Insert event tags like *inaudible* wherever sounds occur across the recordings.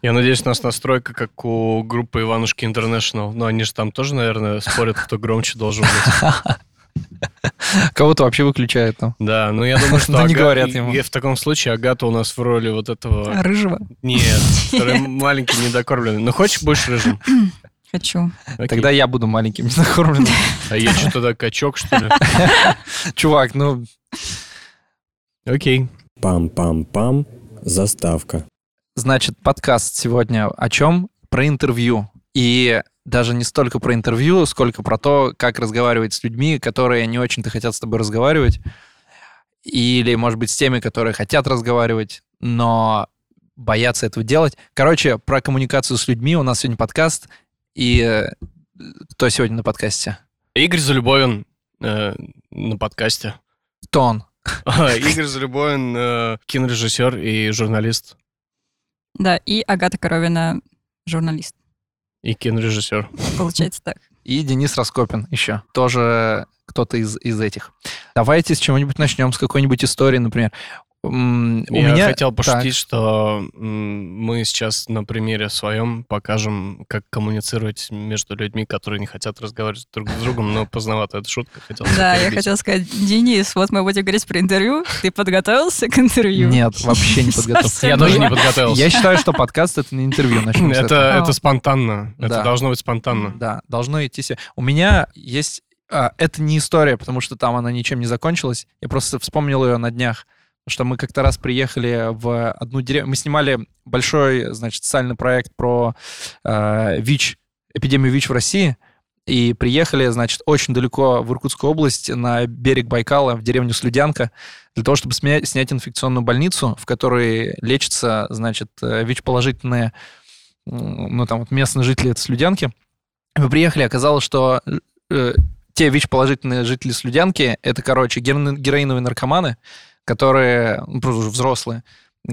Я надеюсь, у нас настройка, как у группы Иванушки International. Но они же там тоже, наверное, спорят, кто громче должен быть. *laughs* Кого-то вообще выключают там. Да, ну я думаю, что Да не говорят ему. в таком случае Агата у нас в роли вот этого... Рыжего? Нет, который *laughs* маленький, недокормленный. Ну, хочешь, будешь рыжим? *clears throat* Хочу. Окей. Тогда я буду маленьким, незакормленным. А я что тогда, качок, что ли? *laughs* Чувак, ну, Окей. Пам-пам-пам. Заставка. Значит, подкаст сегодня о чем? Про интервью. И даже не столько про интервью, сколько про то, как разговаривать с людьми, которые не очень-то хотят с тобой разговаривать. Или, может быть, с теми, которые хотят разговаривать, но боятся этого делать. Короче, про коммуникацию с людьми у нас сегодня подкаст. И э, кто сегодня на подкасте? Игорь Залюбовин э, на подкасте. Тон. *laughs* Игорь Залюбовин, э, кинорежиссер и журналист. Да, и Агата Коровина, журналист. И кинорежиссер. Получается так. И Денис Раскопин еще. Тоже кто-то из, из этих. Давайте с чего-нибудь начнем, с какой-нибудь истории, например. У Я меня... хотел пошутить, Так. что мы сейчас на примере своем покажем, как коммуницировать между людьми, которые не хотят разговаривать друг с другом, но поздновато эта шутка. Хотел Да, я хотела сказать, Денис, вот мы будем говорить про интервью. Ты подготовился к интервью? Нет, вообще не *laughs* подготовился. Я тоже не подготовился. Я считаю, что подкаст — это не интервью. Это, спонтанно. Это должно быть спонтанно. Да, должно идти себе. У меня есть... а, это не история, потому что там она ничем не закончилась. Я просто вспомнил ее на днях. Что мы как-то раз приехали в одну деревню. Мы снимали большой, значит, социальный проект про э, ВИЧ, эпидемию ВИЧ в России. И приехали, значит, очень далеко в Иркутскую область, на берег Байкала, в деревню Слюдянка, для того, чтобы смя- снять инфекционную больницу, в которой лечатся, значит, э, ВИЧ-положительные, ну, там вот местные жители Слюдянки. Мы приехали, оказалось, что э, те ВИЧ-положительные жители Слюдянки, это, короче, героин- героиновые наркоманы, которые, ну, просто уже взрослые,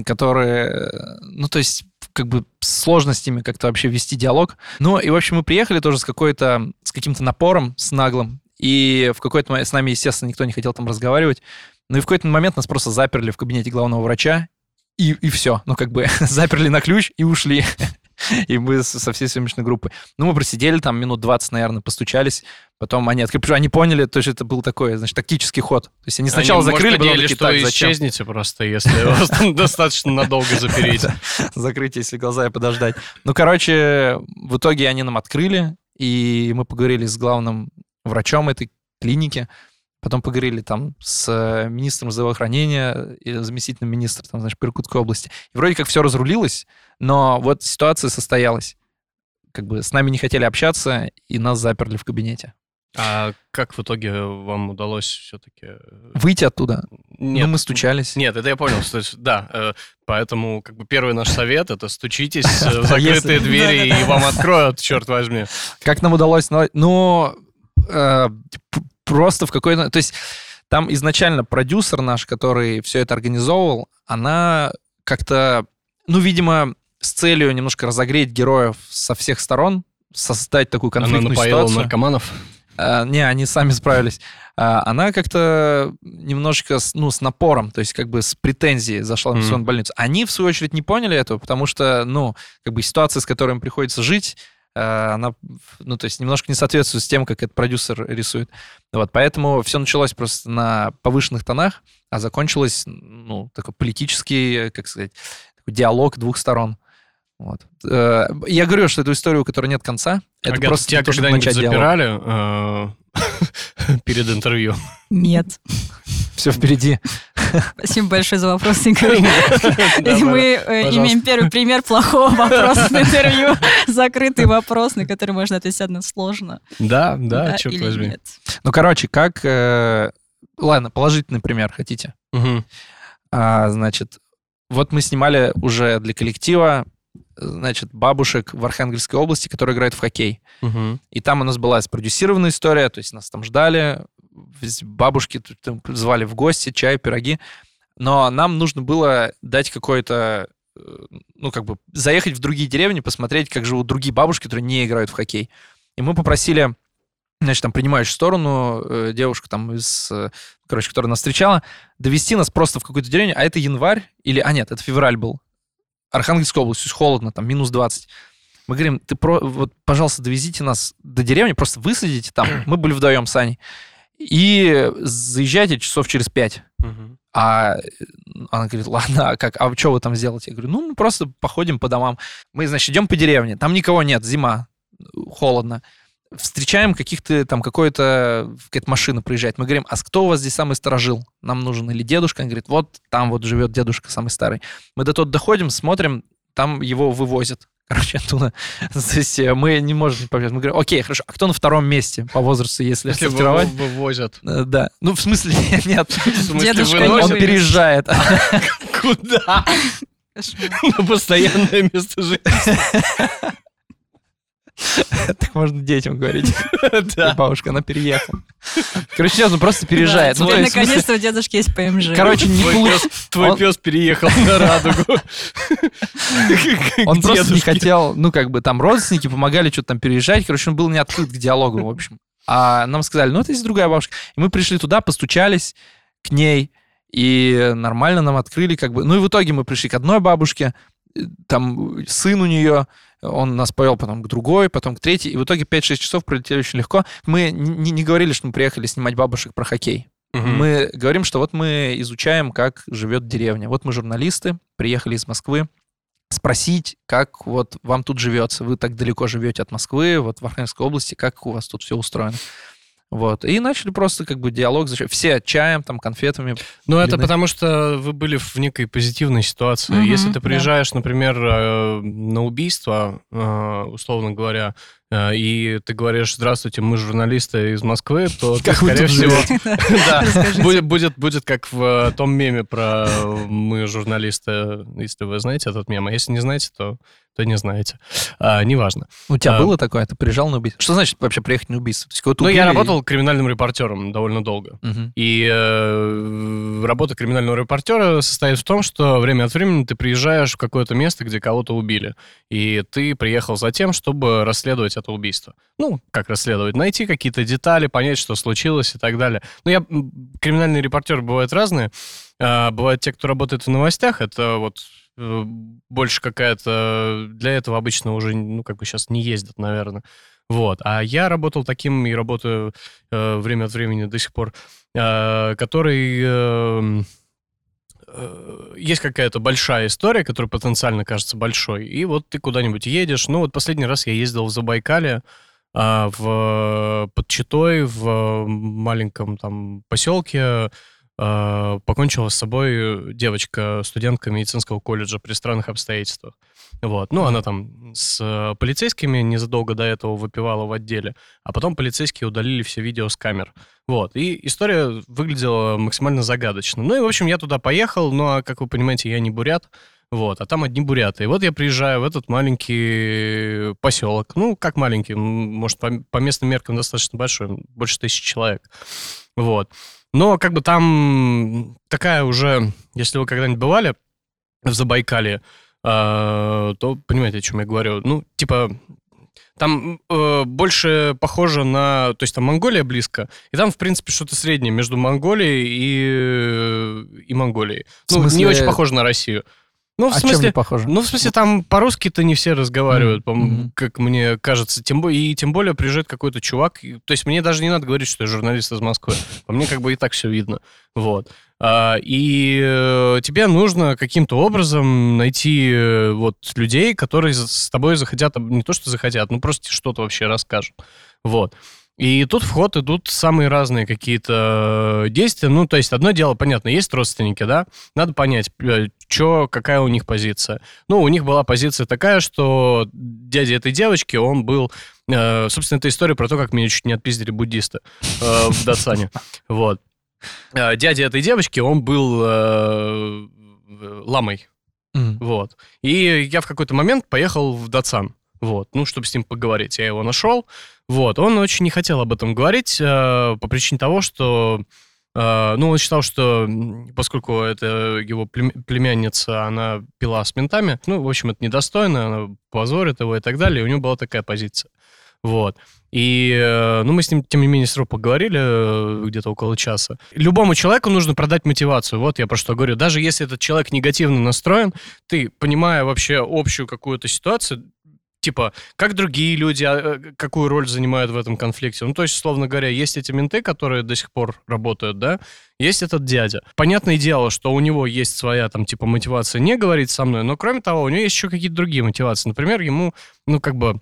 которые, э, ну, то есть, как бы сложно с ними как-то вообще вести диалог. Ну, и, в общем, мы приехали тоже с какой-то, с каким-то напором, с наглым, и в какой-то момент с нами, естественно, никто не хотел там разговаривать. Ну и в какой-то момент нас просто заперли в кабинете главного врача, и, и все. Ну, как бы *laughs* заперли на ключ и ушли. *laughs* И мы со всей съемочной группой. Ну, мы просидели там минут 20, наверное, постучались. Потом они открыли. Они поняли, то есть это был такой, значит, тактический ход. То есть они сначала Они, может, закрыли, потом поняли, такие, что так, зачем? исчезнете просто, если вас там *laughs* достаточно надолго *laughs* запереть. закрыть, если глаза и подождать. Ну, короче, в итоге они нам открыли, и мы поговорили с главным врачом этой клиники, потом поговорили там с э, министром здравоохранения и заместителем министра, там, значит, Иркутской области. И вроде как все разрулилось, но вот ситуация состоялась. Как бы с нами не хотели общаться, и нас заперли в кабинете. А как в итоге вам удалось все-таки... Выйти оттуда? Нет, ну, мы стучались. Нет, это я понял. То есть, да, э, поэтому как бы первый наш совет это стучитесь э, *laughs* в закрытые двери и вам откроют, черт возьми. Как нам удалось? Ну, ну, э, просто в какой-то... То есть там изначально продюсер наш, который все это организовывал, она как-то, ну, видимо, с целью немножко разогреть героев со всех сторон, создать такую Она конфликтную напоила ситуацию. наркоманов. А, не, они сами справились. А, она как-то немножко с, ну, с напором, то есть как бы с претензией зашла в инфекционную больницу. Они, в свою очередь, не поняли этого, потому что, ну, как бы ситуация, с которой им приходится жить, э, она, ну, то есть немножко не соответствует с тем, как этот продюсер рисует. Вот, поэтому все началось просто на повышенных тонах, а закончилось, ну, такой политический, как сказать, такой диалог двух сторон. Вот. Э, Я говорю, что эту историю, у которой нет конца, это Агата, просто тебя когда-нибудь запирали э, *laughs* перед интервью? Нет. Все впереди. Спасибо большое за вопрос, Игорь. *laughs* Мы э, имеем первый пример плохого вопроса на интервью. Закрытый вопрос, на который можно ответить одно сложно. Да, да, черт возьми. Ну, короче, как... Ладно, положительный пример хотите. А, значит, вот мы снимали уже для коллектива, значит, бабушек в Архангельской области, которые играют в хоккей. Мгм. И там у нас была спродюсированная история, то есть нас там ждали, бабушки там звали в гости, чай, пироги. Но нам нужно было дать какое-то, э, ну, как бы, заехать в другие деревни, посмотреть, как живут другие бабушки, которые не играют в хоккей. И мы попросили, значит, там, принимающую сторону э, девушку там из, э, короче, которая нас встречала, довести нас просто в какую-то деревню, а это январь или, а нет, это февраль был. То есть холодно, там минус 20. Мы говорим, ты про, вот, пожалуйста, довезите нас до деревни, просто высадите там. *clears throat* Мы были вдвоем с Аней. И заезжайте часов через пять. А она говорит, ладно, а как, а что вы там сделаете? Я говорю, ну, мы просто походим по домам. Мы, значит, идем по деревне, там никого нет, зима, холодно. Встречаем каких-то, там, какой-то, какая-то машина проезжает. Мы говорим, а кто у вас здесь самый сторожил? Нам нужен или дедушка? Он говорит, вот там вот живет дедушка самый старый. Мы до тот доходим, смотрим, там его вывозят. Короче, оттуда. *laughs* То есть э, мы не можем побежать. Мы говорим, окей, хорошо, а кто на втором месте по возрасту, если, Если сортировать? вы- вывозят. Э, Да. Ну, в смысле, *laughs* нет. В смысле, Дедушка Он переезжает. *laughs* Куда? Кошмар. На постоянное место жительства. *laughs* Так можно детям говорить. *laughs* Да. Бабушка, она переехала. Короче, он просто переезжает. Ну, наконец-то у дедушки есть ПМЖ. Короче, не Твой получ- пес- Твой пес переехал на радугу. Он просто не хотел, ну, как бы там родственники помогали что-то там переезжать. Короче, он был не открыт к диалогу, в общем. А нам сказали, ну, это есть другая бабушка. И мы пришли туда, постучались к ней, и нормально нам открыли, как бы. Ну, и в итоге мы пришли к одной бабушке, там сын у нее, он нас повел потом к другой, потом к третьей, и в итоге 5-6 часов пролетели очень легко. Мы не, не говорили, что мы приехали снимать бабушек про хоккей. Мгм. Мы говорим, что вот мы изучаем, как живет деревня. Вот мы журналисты, приехали из Москвы, спросить, как вот вам тут живется. Вы так далеко живете от Москвы, вот в Архангельской области, как у вас тут все устроено. Вот. И начали просто как бы диалог. Все чаем, там, конфетами. Ну, это потому что вы были в некой позитивной ситуации. Мгм, Если ты да. приезжаешь, например, э, на убийство, э, условно говоря, и ты говоришь, здравствуйте, мы журналисты из Москвы, *laughs* то, ты, Как вы скорее всего, *laughs* будет, будет, будет как в э, том меме про мы журналисты, если вы знаете этот мем, а если не знаете, то, то не знаете. А, неважно. У тебя А. было такое? Ты приезжал на убийство? Что значит вообще приехать на убийство? То есть Ну, я работал криминальным репортером довольно долго. Мгм. И э, работа криминального репортера состоит в том, что время от времени ты приезжаешь в какое-то место, где кого-то убили. И ты приехал за тем, чтобы расследовать это убийство. Ну, как расследовать? Найти какие-то детали, понять, что случилось и так далее. Ну, я... Криминальные репортеры бывают разные. А, Бывают те, кто работает в новостях. Это вот э, больше какая-то... Для этого обычно уже, ну, как бы сейчас не ездят, наверное. Вот. А я работал таким и работаю э, время от времени до сих пор, э, который... э, есть какая-то большая история, которая потенциально кажется большой, и вот ты куда-нибудь едешь. Ну, вот последний раз я ездил в Забайкале, а, в, под Читой, в маленьком там поселке, а, покончила с собой девочка, студентка медицинского колледжа при странных обстоятельствах. Вот. Ну, она там с э, полицейскими незадолго до этого выпивала в отделе, а потом полицейские удалили все видео с камер. Вот. И история выглядела максимально загадочно. Ну и, в общем, я туда поехал, ну, а, как вы понимаете, я не бурят. Вот, а там одни буряты. И вот я приезжаю в этот маленький поселок. Ну, как маленький, может, по, по местным меркам достаточно большой, больше тысячи человек. Вот. Но как бы там такая уже, если вы когда-нибудь бывали в Забайкале, а, то понимаете, о чем я говорю. Ну, типа, там э, больше похоже на... То есть там Монголия близко, и там, в принципе, что-то среднее между Монголией и, и Монголией. В Ну, не смысле- очень похоже на Россию. Ну, в А чем смысле... не похоже? Ну, в смысле, там по-русски-то не все разговаривают, Мгм. как мне кажется. Тем и тем более приезжает какой-то чувак. и- То есть мне даже не надо говорить, что я журналист из Москвы. По мне как бы и так все видно. Вот. А, и э, тебе нужно каким-то образом найти э, вот людей, которые с тобой захотят, не то что захотят, ну просто что-то вообще расскажут. Вот. И тут в ход идут самые разные какие-то э, действия. Ну, то есть одно дело, понятно, есть родственники, да, надо понять, что, какая у них позиция. Ну, у них была позиция такая, что дядя этой девочки, он был... э, собственно, это история про то, как меня чуть не отпиздили буддисты э, в Датсане. Вот. Э, дядя этой девочки, он был э, ламой. Мгм. Вот. И я в какой-то момент поехал в Датсан. Вот, ну, чтобы с ним поговорить. Я его нашел. Вот, он очень не хотел об этом говорить э, по причине того, что, э, ну, он считал, что поскольку это его плем- племянница, она пила с ментами, ну, в общем, это недостойно, она позорит его и так далее, и у него была такая позиция. Вот. И, э, ну, мы с ним, тем не менее, с поговорили э, где-то около часа. Любому человеку нужно продать мотивацию. Вот я про что говорю. Даже если этот человек негативно настроен, ты, понимая вообще общую какую-то ситуацию, типа, как другие люди, а, э, какую роль занимают в этом конфликте. Ну, то есть, условно говоря, есть эти менты, которые до сих пор работают, да, есть этот дядя. Понятное дело, что у него есть своя, там, типа, мотивация не говорить со мной, но, кроме того, у него есть еще какие-то другие мотивации. Например, ему, ну, как бы,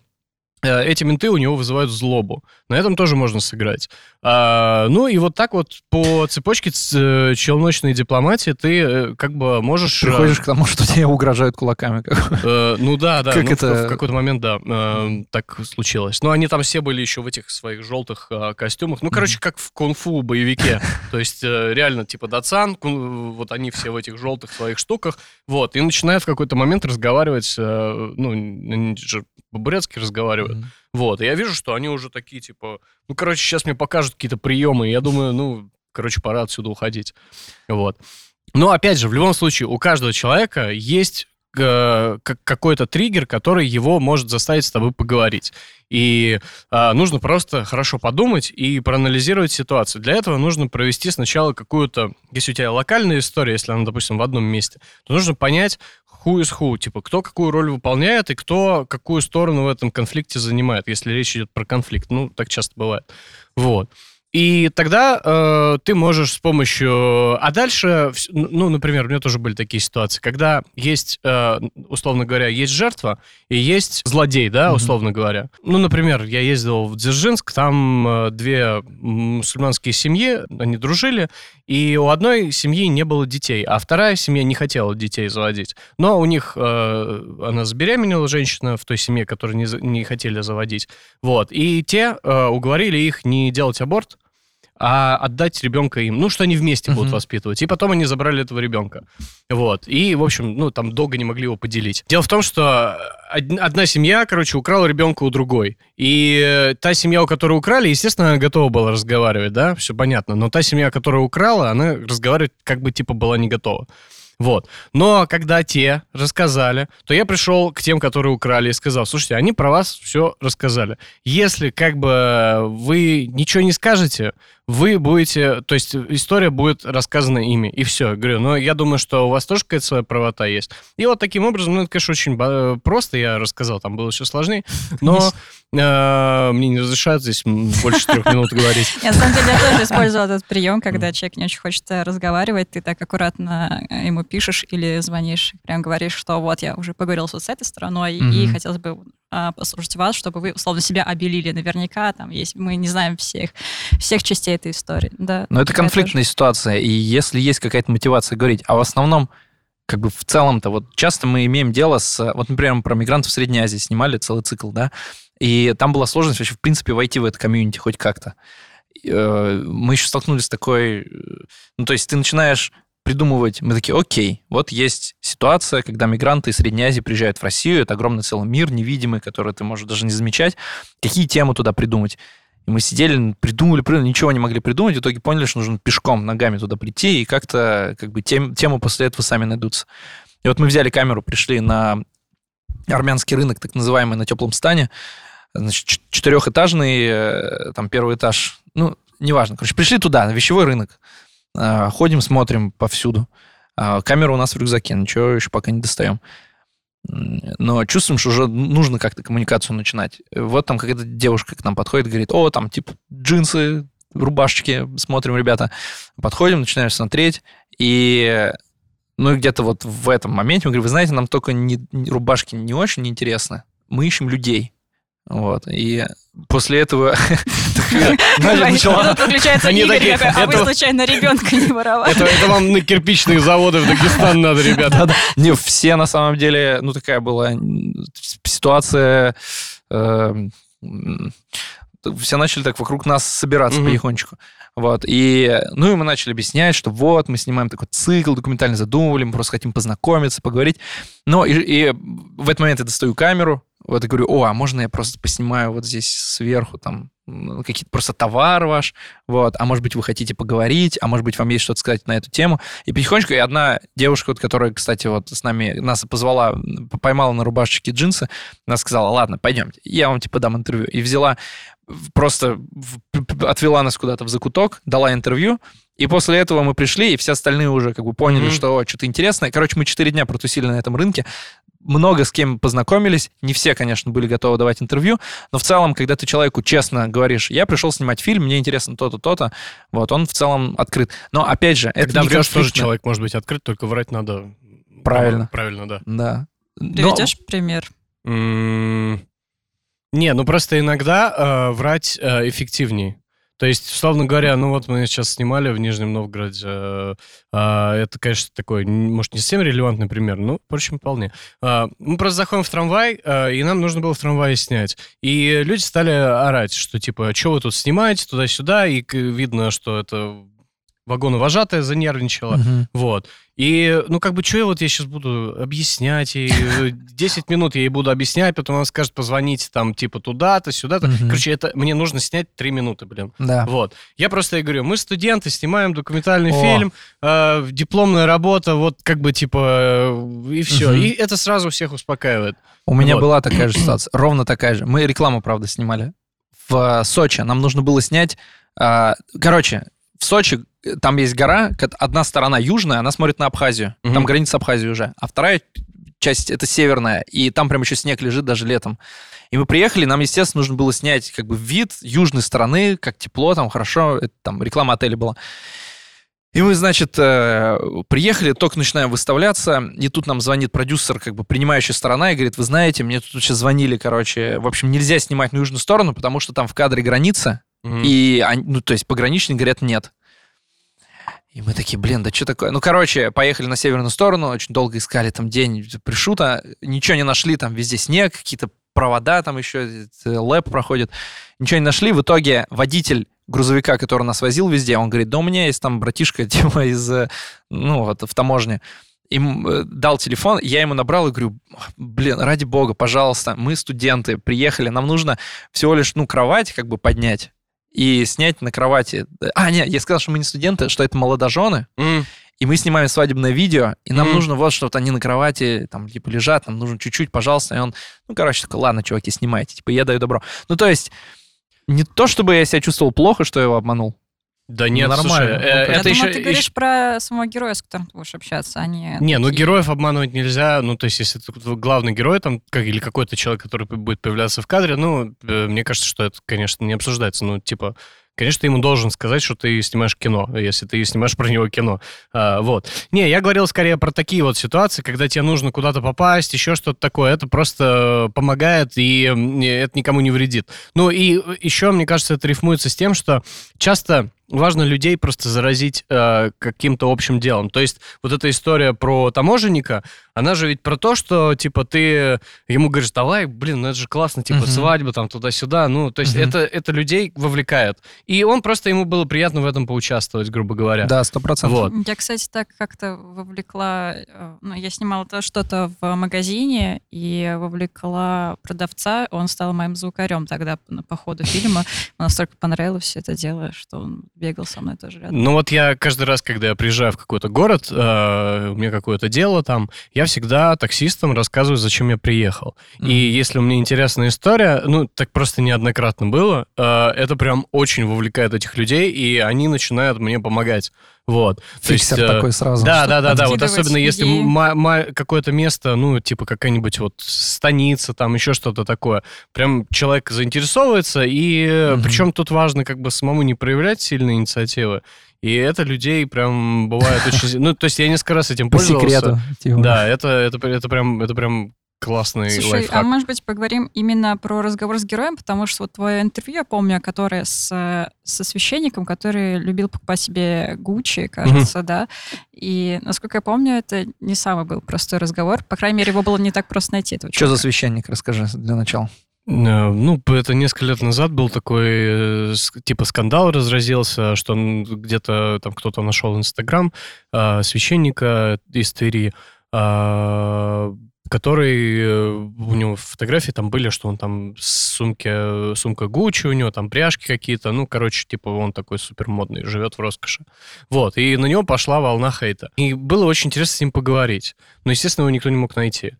эти менты у него вызывают злобу. На этом тоже можно сыграть. А, ну и вот так вот по цепочке э, челночной дипломатии ты э, как бы можешь... Приходишь к тому, что тебе угрожают кулаками. Э, ну да, да. Как ну, это... В, в какой-то момент, да, э, так случилось. Но они там все были еще в этих своих желтых э, костюмах. Ну, короче, как в кунг-фу боевике. *laughs* То есть э, реально типа дацан, вот они все в этих желтых своих штуках. Вот, и начинают в какой-то момент разговаривать, э, ну, они же по-бурятски разговаривают. Mm-hmm. Вот, и я вижу, что они уже такие, типа, ну, короче, сейчас мне покажут какие-то приемы, и я думаю, ну, короче, пора отсюда уходить. Вот. Но, опять же, в любом случае, у каждого человека есть э, какой-то триггер, который его может заставить с тобой поговорить. И э, нужно просто хорошо подумать и проанализировать ситуацию. Для этого нужно провести сначала какую-то, если у тебя локальная история, если она, допустим, в одном месте, то нужно понять, who is who, типа, кто какую роль выполняет и кто какую сторону в этом конфликте занимает, если речь идет про конфликт. Ну, так часто бывает. Вот. И тогда э, ты можешь с помощью... А дальше, ну, например, у меня тоже были такие ситуации, когда есть, э, условно говоря, есть жертва и есть злодей, да, mm-hmm. условно говоря. Ну, например, я ездил в Дзержинск, там э, две мусульманские семьи, они дружили, и у одной семьи не было детей, а вторая семья не хотела детей заводить. Но у них... Э, она забеременела, женщина в той семье, которую не, не хотели заводить. Вот. И те э, уговорили их не делать аборт, а отдать ребенка им, ну, что они вместе uh-huh. будут воспитывать. И потом они забрали этого ребенка. Вот. И, в общем, ну, там долго не могли его поделить. Дело в том, что одна семья, короче, украла ребенка у другой. И та семья, у которой украли, естественно, готова была разговаривать, да, все понятно. Но та семья, которая украла, она разговаривать как бы типа была не готова. Вот. Но когда те рассказали, то я пришел к тем, которые украли, и сказал, слушайте, они про вас все рассказали. Если как бы вы ничего не скажете, вы будете, то есть история будет рассказана ими, и все. Я говорю, но я думаю, что у вас тоже какая-то своя правота есть. И вот таким образом, ну, это, конечно, очень просто, я рассказал, там было все сложнее, но э, мне не разрешают здесь больше трех минут говорить. *laughs* Я, на самом деле, я тоже *laughs* использовал этот прием, когда человек не очень хочет разговаривать, ты так аккуратно э, ему пишешь или звонишь, прям говоришь, что вот я уже поговорил с этой стороной, и хотелось бы послушать вас, чтобы вы, условно, себя обелили. Наверняка там есть, мы не знаем всех, всех частей этой истории. Да, Но это конфликтная тоже. ситуация, и если есть какая-то мотивация говорить, а в основном как бы в целом-то вот часто мы имеем дело с... Вот, например, про мигрантов в Средней Азии снимали целый цикл, да, и там была сложность вообще, в принципе, войти в это комьюнити хоть как-то. Э, мы еще столкнулись с такой... Э, ну, то есть ты начинаешь придумывать. Мы такие, окей, вот есть ситуация, когда мигранты из Средней Азии приезжают в Россию, это огромный целый мир невидимый, который ты можешь даже не замечать. Какие темы туда придумать? И мы сидели, придумали, придумали, ничего не могли придумать, в итоге поняли, что нужно пешком, ногами туда прийти, и как-то как бы тем, темы после этого сами найдутся. И вот мы взяли камеру, пришли на армянский рынок, так называемый, на теплом стане, значит, четырехэтажный, э, там первый этаж, ну, неважно, короче, пришли туда, на вещевой рынок, ходим, смотрим повсюду. А, камера у нас в рюкзаке, ничего еще пока не достаем. Но чувствуем, что уже нужно как-то коммуникацию начинать. Вот там какая-то девушка к нам подходит, говорит, о, там типа джинсы, рубашечки, смотрим, ребята. Подходим, начинаем смотреть, и ну и где-то вот в этом моменте мы говорим, вы знаете, нам только не, рубашки не очень интересны, мы ищем людей. Вот. И после этого *laughs* *laughs* Надя начала... Включается Игорь такой, а вы случайно ребенка не воровали? Это вам на кирпичные заводы в Дагестан надо, *laughs* ребята. Не, все на самом деле, ну такая была ситуация эм, все начали так вокруг нас собираться mm-hmm. потихонечку. Вот. И, ну, и мы начали объяснять, что вот, мы снимаем такой цикл, документально задумывали, мы просто хотим познакомиться, поговорить. Но и, и в этот момент я достаю камеру, вот и говорю, о, а можно я просто поснимаю вот здесь сверху там какие-то просто товар ваш, вот, а может быть, вы хотите поговорить, а может быть, вам есть что-то сказать на эту тему. И потихонечку и одна девушка, вот, которая, кстати, вот с нами нас позвала, поймала на рубашечке джинсы, она сказала, ладно, пойдемте, я вам, типа, дам интервью. И взяла, просто отвела нас куда-то в закуток, дала интервью, и после этого мы пришли, и все остальные уже как бы поняли, mm-hmm. что что-то интересное. Короче, мы четыре дня протусили на этом рынке, много с кем познакомились. Не все, конечно, были готовы давать интервью, но в целом, когда ты человеку честно говоришь, я пришел снимать фильм, мне интересно то-то, то-то, вот, он в целом открыт. Но, опять же, когда это не врешь, тоже человек может быть открыт, только врать надо... Правильно. Правильно, да. Да. Приведешь но... пример? Не, ну просто иногда э, врать э, эффективнее. То есть, условно говоря, ну вот мы сейчас снимали в Нижнем Новгороде. Э, э, это, конечно, такой, может, не совсем релевантный пример, но, впрочем, вполне. Э, мы просто заходим в трамвай, э, и нам нужно было в трамвае снять. И люди стали орать, что типа, что вы тут снимаете, туда-сюда, и видно, что это вагоновожатая занервничала. Угу. Вот. И, ну, как бы, что я вот я сейчас буду объяснять, и *laughs* 10 минут я ей буду объяснять, потом она скажет, позвоните там, типа, туда-то, сюда-то. Угу. Короче, это мне нужно снять 3 минуты, блин. Да. Вот. Я просто ей говорю, мы студенты, снимаем документальный О. фильм, э, дипломная работа, вот, как бы, типа, э, и все. Угу. И это сразу всех успокаивает. У меня вот. была такая же ситуация, *clears throat* ровно такая же. Мы рекламу, правда, снимали в Сочи. Нам нужно было снять... Э, короче, в Сочи там есть гора, одна сторона южная, она смотрит на Абхазию. Угу. Там граница Абхазии уже. А вторая часть это северная, и там прям еще снег лежит даже летом. И мы приехали, нам, естественно, нужно было снять как бы вид южной стороны, как тепло, там хорошо, это там реклама отеля была. И мы, значит, э, приехали, только начинаем выставляться, и тут нам звонит продюсер, как бы принимающая сторона, и говорит, вы знаете, мне тут сейчас звонили, короче, в общем, нельзя снимать на южную сторону, потому что там в кадре граница, mm-hmm. и, ну, то есть пограничные говорят нет. И мы такие, блин, да что такое? Ну, короче, поехали на северную сторону, очень долго искали там день пришута, ничего не нашли, там везде снег, какие-то провода там еще, лэп проходит, ничего не нашли. В итоге водитель грузовика, который нас возил везде, он говорит, да у меня есть там братишка, *laughs* типа, из, ну, вот, в таможне. Им э, дал телефон, я ему набрал и говорю, блин, ради бога, пожалуйста, мы студенты, приехали, нам нужно всего лишь, ну, кровать как бы поднять, и снять на кровати. А, нет, я сказал, что мы не студенты, что это молодожены. Mm. И мы снимаем свадебное видео, и нам mm. нужно вот что-то, они на кровати, там, типа, лежат, нам нужно чуть-чуть, пожалуйста. И он, ну, короче, такой, ладно, чуваки, снимайте. Типа, я даю добро. Ну, то есть, не то, чтобы я себя чувствовал плохо, что я его обманул. Да нет, нормально. Слушай, э, я это думаю, еще, ты говоришь еще... про самого героя, с которым ты будешь общаться, а не... Не, ну героев обманывать нельзя. Ну, то есть, если это главный герой там, как, или какой-то человек, который будет появляться в кадре, ну, э, мне кажется, что это, конечно, не обсуждается. Ну, типа, конечно, ты ему должен сказать, что ты снимаешь кино, если ты снимаешь *laughs* про него кино. А, вот. Не, я говорил скорее про такие вот ситуации, когда тебе нужно куда-то попасть, еще что-то такое. Это просто помогает, и это никому не вредит. Ну, и еще, мне кажется, это рифмуется с тем, что часто важно людей просто заразить э, каким-то общим делом. То есть вот эта история про таможенника, она же ведь про то, что, типа, ты ему говоришь, давай, блин, ну это же классно, типа, uh-huh. свадьба там туда-сюда, ну, то есть uh-huh. это, это людей вовлекает. И он просто, ему было приятно в этом поучаствовать, грубо говоря. Да, сто процентов. Вот. Я, кстати, так как-то вовлекла, э, ну, я снимала то что-то в магазине и вовлекла продавца, он стал моим звукарем тогда по ходу фильма. Ему настолько понравилось все это дело, что он бегал со мной тоже рядом. Ну вот я каждый раз, когда я приезжаю в какой-то город, э, у меня какое-то дело там, я всегда таксистам рассказываю, зачем я приехал. Mm-hmm. И если у меня интересная история, ну так просто неоднократно было, э, это прям очень вовлекает этих людей, и они начинают мне помогать. Вот. Фиксер есть, э, такой сразу. Да, да, да, да. Вот особенно если какое-то место, ну, типа какая-нибудь вот станица, там еще что-то такое. Прям человек заинтересовывается, и угу. причем тут важно как бы самому не проявлять сильные инициативы. И это людей прям бывает очень... Ну, то есть я несколько раз этим пользовался. По секрету. Типа. Да, это, это, это, прям, это прям классный Слушай, лайфхак. а может быть поговорим именно про разговор с героем, потому что вот твое интервью, я помню, которое с, со священником, который любил покупать себе Гуччи, кажется, mm-hmm. да, и, насколько я помню, это не самый был простой разговор, по крайней мере, его было не так просто найти. Этого Что за священник, расскажи для начала. Э, ну, это несколько лет назад был такой, э, типа, скандал разразился, что где-то там кто-то нашел Инстаграм э, священника из Твери, который у него фотографии там были, что он там сумки, сумка Гуччи у него, там пряжки какие-то, ну, короче, типа он такой супер модный, живет в роскоши. Вот, и на него пошла волна хейта. И было очень интересно с ним поговорить. Но, естественно, его никто не мог найти.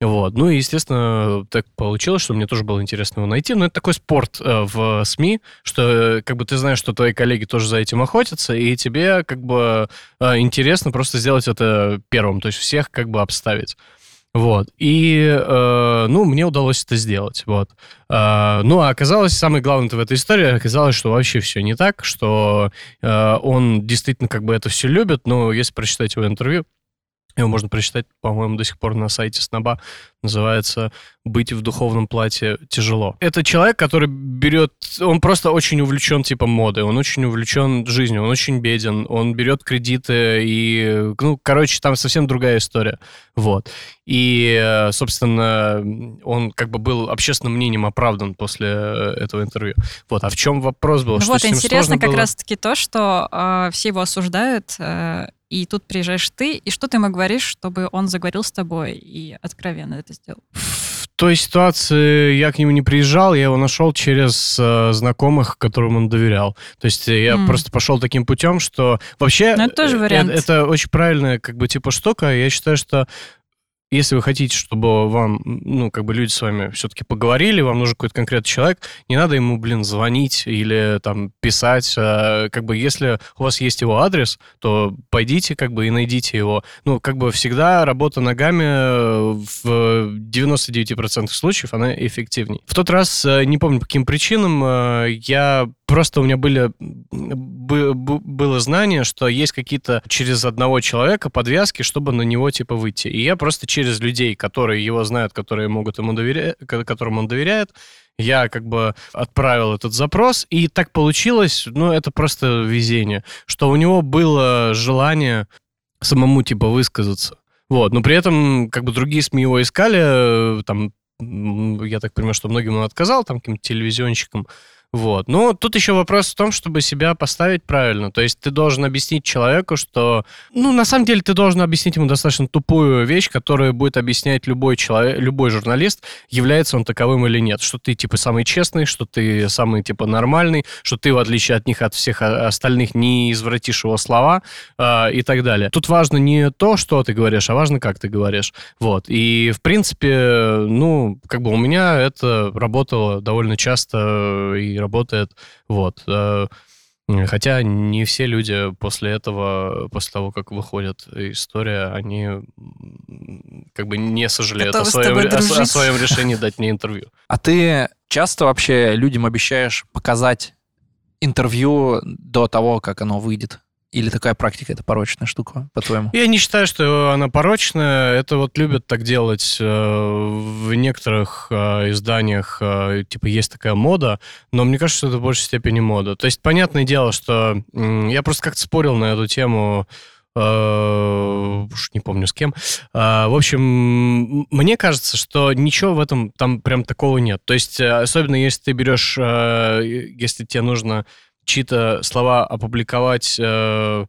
Вот. Ну и, естественно, так получилось, что мне тоже было интересно его найти. Но это такой спорт э, в СМИ, что э, как бы ты знаешь, что твои коллеги тоже за этим охотятся, и тебе как бы э, интересно просто сделать это первым, то есть всех как бы обставить. Вот. И, э, ну, мне удалось это сделать. Вот. Э, ну, а оказалось, самое главное в этой истории, оказалось, что вообще все не так, что э, он действительно как бы это все любит, но если прочитать его интервью, его можно прочитать, по-моему, до сих пор на сайте Сноба. Называется «Быть в духовном платье тяжело». Это человек, который берет... Он просто очень увлечен типом моды, он очень увлечен жизнью, он очень беден, он берет кредиты и... Ну, короче, там совсем другая история. Вот. И, собственно, он как бы был общественным мнением оправдан после этого интервью. Вот. А в чем вопрос был? Ну что вот, интересно как раз-таки то, что э, все его осуждают, э, и тут приезжаешь ты, и что ты ему говоришь, чтобы он заговорил с тобой и откровенно это сделал? В той ситуации я к нему не приезжал, я его нашел через э, знакомых, которым он доверял. То есть я mm. просто пошел таким путем, что вообще... Ну, это тоже вариант. Это, это очень правильная как бы типа штука. Я считаю, что если вы хотите, чтобы вам, ну, как бы люди с вами все-таки поговорили, вам нужен какой-то конкретный человек, не надо ему, блин, звонить или там писать. А, как бы если у вас есть его адрес, то пойдите как бы и найдите его. Ну, как бы всегда работа ногами в 99% случаев, она эффективнее. В тот раз, э, не помню по каким причинам, э, я просто у меня были, было знание, что есть какие-то через одного человека подвязки, чтобы на него, типа, выйти. И я просто через людей, которые его знают, которые могут ему доверять, которым он доверяет, я как бы отправил этот запрос, и так получилось, ну, это просто везение, что у него было желание самому, типа, высказаться. Вот, но при этом, как бы, другие СМИ его искали, там, я так понимаю, что многим он отказал, там, каким-то телевизионщикам, вот. Но тут еще вопрос в том, чтобы себя поставить правильно. То есть ты должен объяснить человеку, что... Ну, на самом деле, ты должен объяснить ему достаточно тупую вещь, которая будет объяснять любой человек, любой журналист, является он таковым или нет. Что ты, типа, самый честный, что ты самый, типа, нормальный, что ты, в отличие от них, от всех остальных, не извратишь его слова э, и так далее. Тут важно не то, что ты говоришь, а важно, как ты говоришь. Вот. И, в принципе, ну, как бы у меня это работало довольно часто и работает. Вот. Э, хотя не все люди после этого, после того, как выходит история, они как бы не сожалеют о своем, о, о своем решении дать мне интервью. *laughs* А ты часто вообще людям обещаешь показать интервью до того, как оно выйдет? Или такая практика это порочная штука, по-твоему? Я не считаю, что она порочная. Это вот любят так делать э, в некоторых э, изданиях. Э, типа есть такая мода, но мне кажется, что это в большей степени мода. То есть, понятное дело, что я просто как-то спорил на эту тему уж не помню с кем. В общем, мне кажется, что ничего в этом там прям такого нет. То есть, особенно если ты берешь, если тебе нужно чьи-то слова опубликовать, э,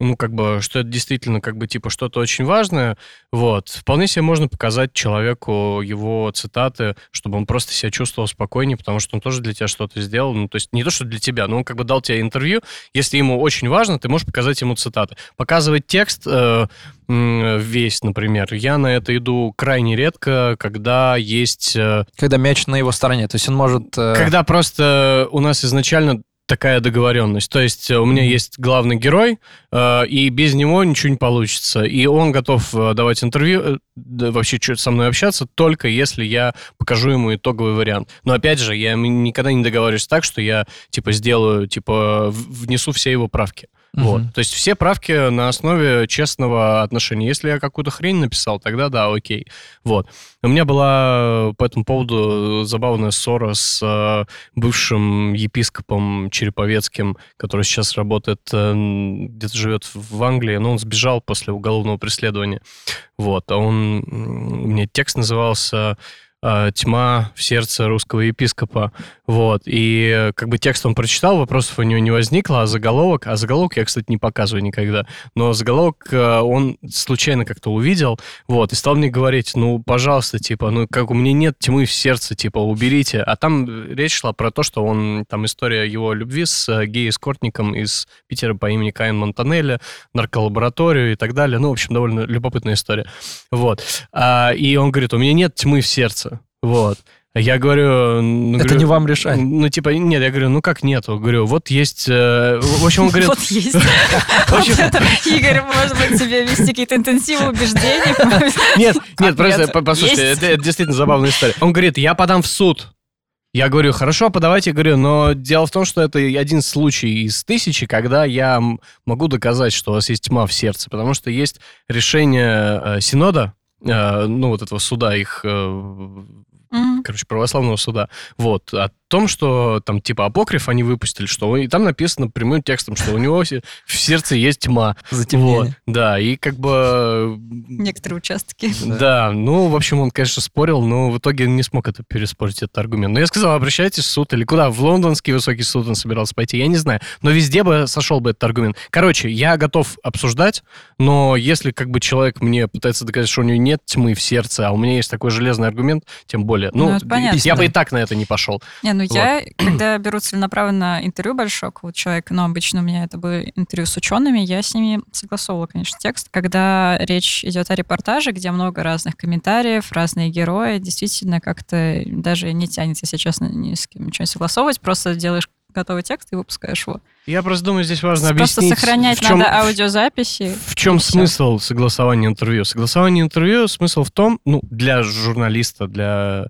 ну, как бы, что это действительно, как бы, типа, что-то очень важное, вот, вполне себе можно показать человеку его цитаты, чтобы он просто себя чувствовал спокойнее, потому что он тоже для тебя что-то сделал, ну, то есть не то, что для тебя, но он как бы дал тебе интервью, если ему очень важно, ты можешь показать ему цитаты. Показывать текст э, весь, например, я на это иду крайне редко, когда есть... Э, когда мяч на его стороне, то есть он может... Э... Когда просто у нас изначально такая договоренность. То есть э, у меня есть главный герой, э, и без него ничего не получится. И он готов э, давать интервью, вообще что-то со мной общаться, только если я покажу ему итоговый вариант. Но опять же, я никогда не договариваюсь так, что я типа сделаю, типа внесу все его правки. Угу. Вот. То есть все правки на основе честного отношения. Если я какую-то хрень написал, тогда да, окей. Вот. У меня была по этому поводу забавная ссора с э, бывшим епископом Череповецким, который сейчас работает, э, где-то живет в Англии, но он сбежал после уголовного преследования. Вот. А он... У меня текст назывался тьма в сердце русского епископа. Вот. И э, как бы текст он прочитал, вопросов у него не возникло, а заголовок... А заголовок я, кстати, не показываю никогда. Но заголовок э, он случайно как-то увидел, вот, и стал мне говорить, ну, пожалуйста, типа, ну, как у меня нет тьмы в сердце, типа, уберите. А там речь шла про то, что он... Там история его любви с э, гей-эскортником из Питера по имени Каин Монтанелли, нарколабораторию и так далее. Ну, в общем, довольно любопытная история. Вот. А, и он говорит, у меня нет тьмы в сердце. Вот. Я говорю... Ну, Это говорю, не вам решать. Ну, типа, нет, я говорю, ну как нету? Говорю, вот есть... э, в общем, он говорит... Вот есть. *laughs* Вот это, Игорь, может быть, тебе вести какие-то интенсивы убеждений? Нет, нет, Ответ просто по- послушайте, это, действительно забавная история. Он говорит, я подам в суд. Я говорю, хорошо, подавайте, говорю, но дело в том, что это один случай из тысячи, когда я могу доказать, что у вас есть тьма в сердце, потому что есть решение э, Синода, э, ну, вот этого суда, их, короче, православного суда, вот, о том, что там типа апокриф они выпустили, что и там написано прямым текстом, что у него в сердце есть тьма. Вот, Затемнение. да, и как бы Некоторые участки. *laughs* да. ну, в общем, он, конечно, спорил, но в итоге не смог это переспорить, этот аргумент. Но я сказал, обращайтесь в суд или куда? В лондонский высокий суд он собирался пойти, я не знаю. Но везде бы сошел бы этот аргумент. Короче, я готов обсуждать, но если как бы человек мне пытается доказать, что у него нет тьмы в сердце, а у меня есть такой железный аргумент, тем более. Ну, Ну, понятно, я бы и так на это не пошел. Не, ну я, когда беру целенаправленно интервью большое у человека, но обычно у меня это были интервью с учеными, я с ними согласовывала, конечно, текст. Когда речь идет о репортаже, где много разных комментариев, разные герои, действительно как-то даже не тянет, если честно, ни с кем ничего не согласовывать, просто делаешь готовый текст и выпускаешь его. Я просто думаю, здесь важно Просто объяснить, сохранять в чем, надо аудиозаписи. В чем смысл согласования интервью? Согласование интервью смысл в том, ну, для журналиста, для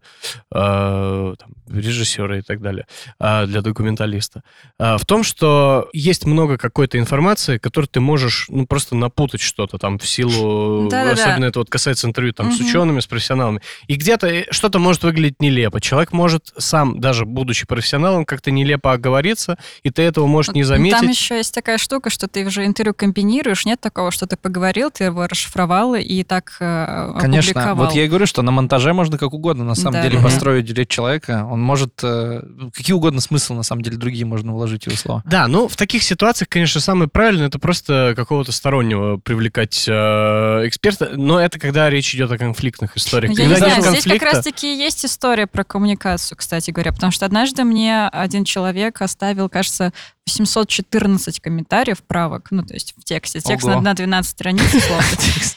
э, там, режиссера и так далее, а, для документалиста, а, в том, что есть много какой-то информации, которую ты можешь, ну, просто напутать что-то там в силу, Да-да-да. особенно это вот касается интервью там с Мгм. учеными, с профессионалами. И где-то э, что-то может выглядеть нелепо. Человек может сам, даже будучи профессионалом, как-то нелепо оговориться, и ты этого можешь не Ну, заметить. Там еще есть такая штука, что ты уже интервью комбинируешь. Нет такого, что ты поговорил, ты его расшифровал и так э, Конечно. опубликовал. Вот я и говорю, что на монтаже можно как угодно, на самом Да, деле, да. построить речь человека. Он может... э, какие угодно смыслы, на самом деле, другие можно вложить в его слова. Да, ну в таких ситуациях, конечно, самое правильное это просто какого-то стороннего привлекать э, эксперта, но это когда речь идет о конфликтных историях. Я когда не знаю, нет здесь как конфликта- раз-таки есть история про коммуникацию, кстати говоря, потому что однажды мне один человек оставил, кажется, 814 комментариев правок, ну, то есть в тексте. Текст Ого. на, на 12 страниц условно. *laughs*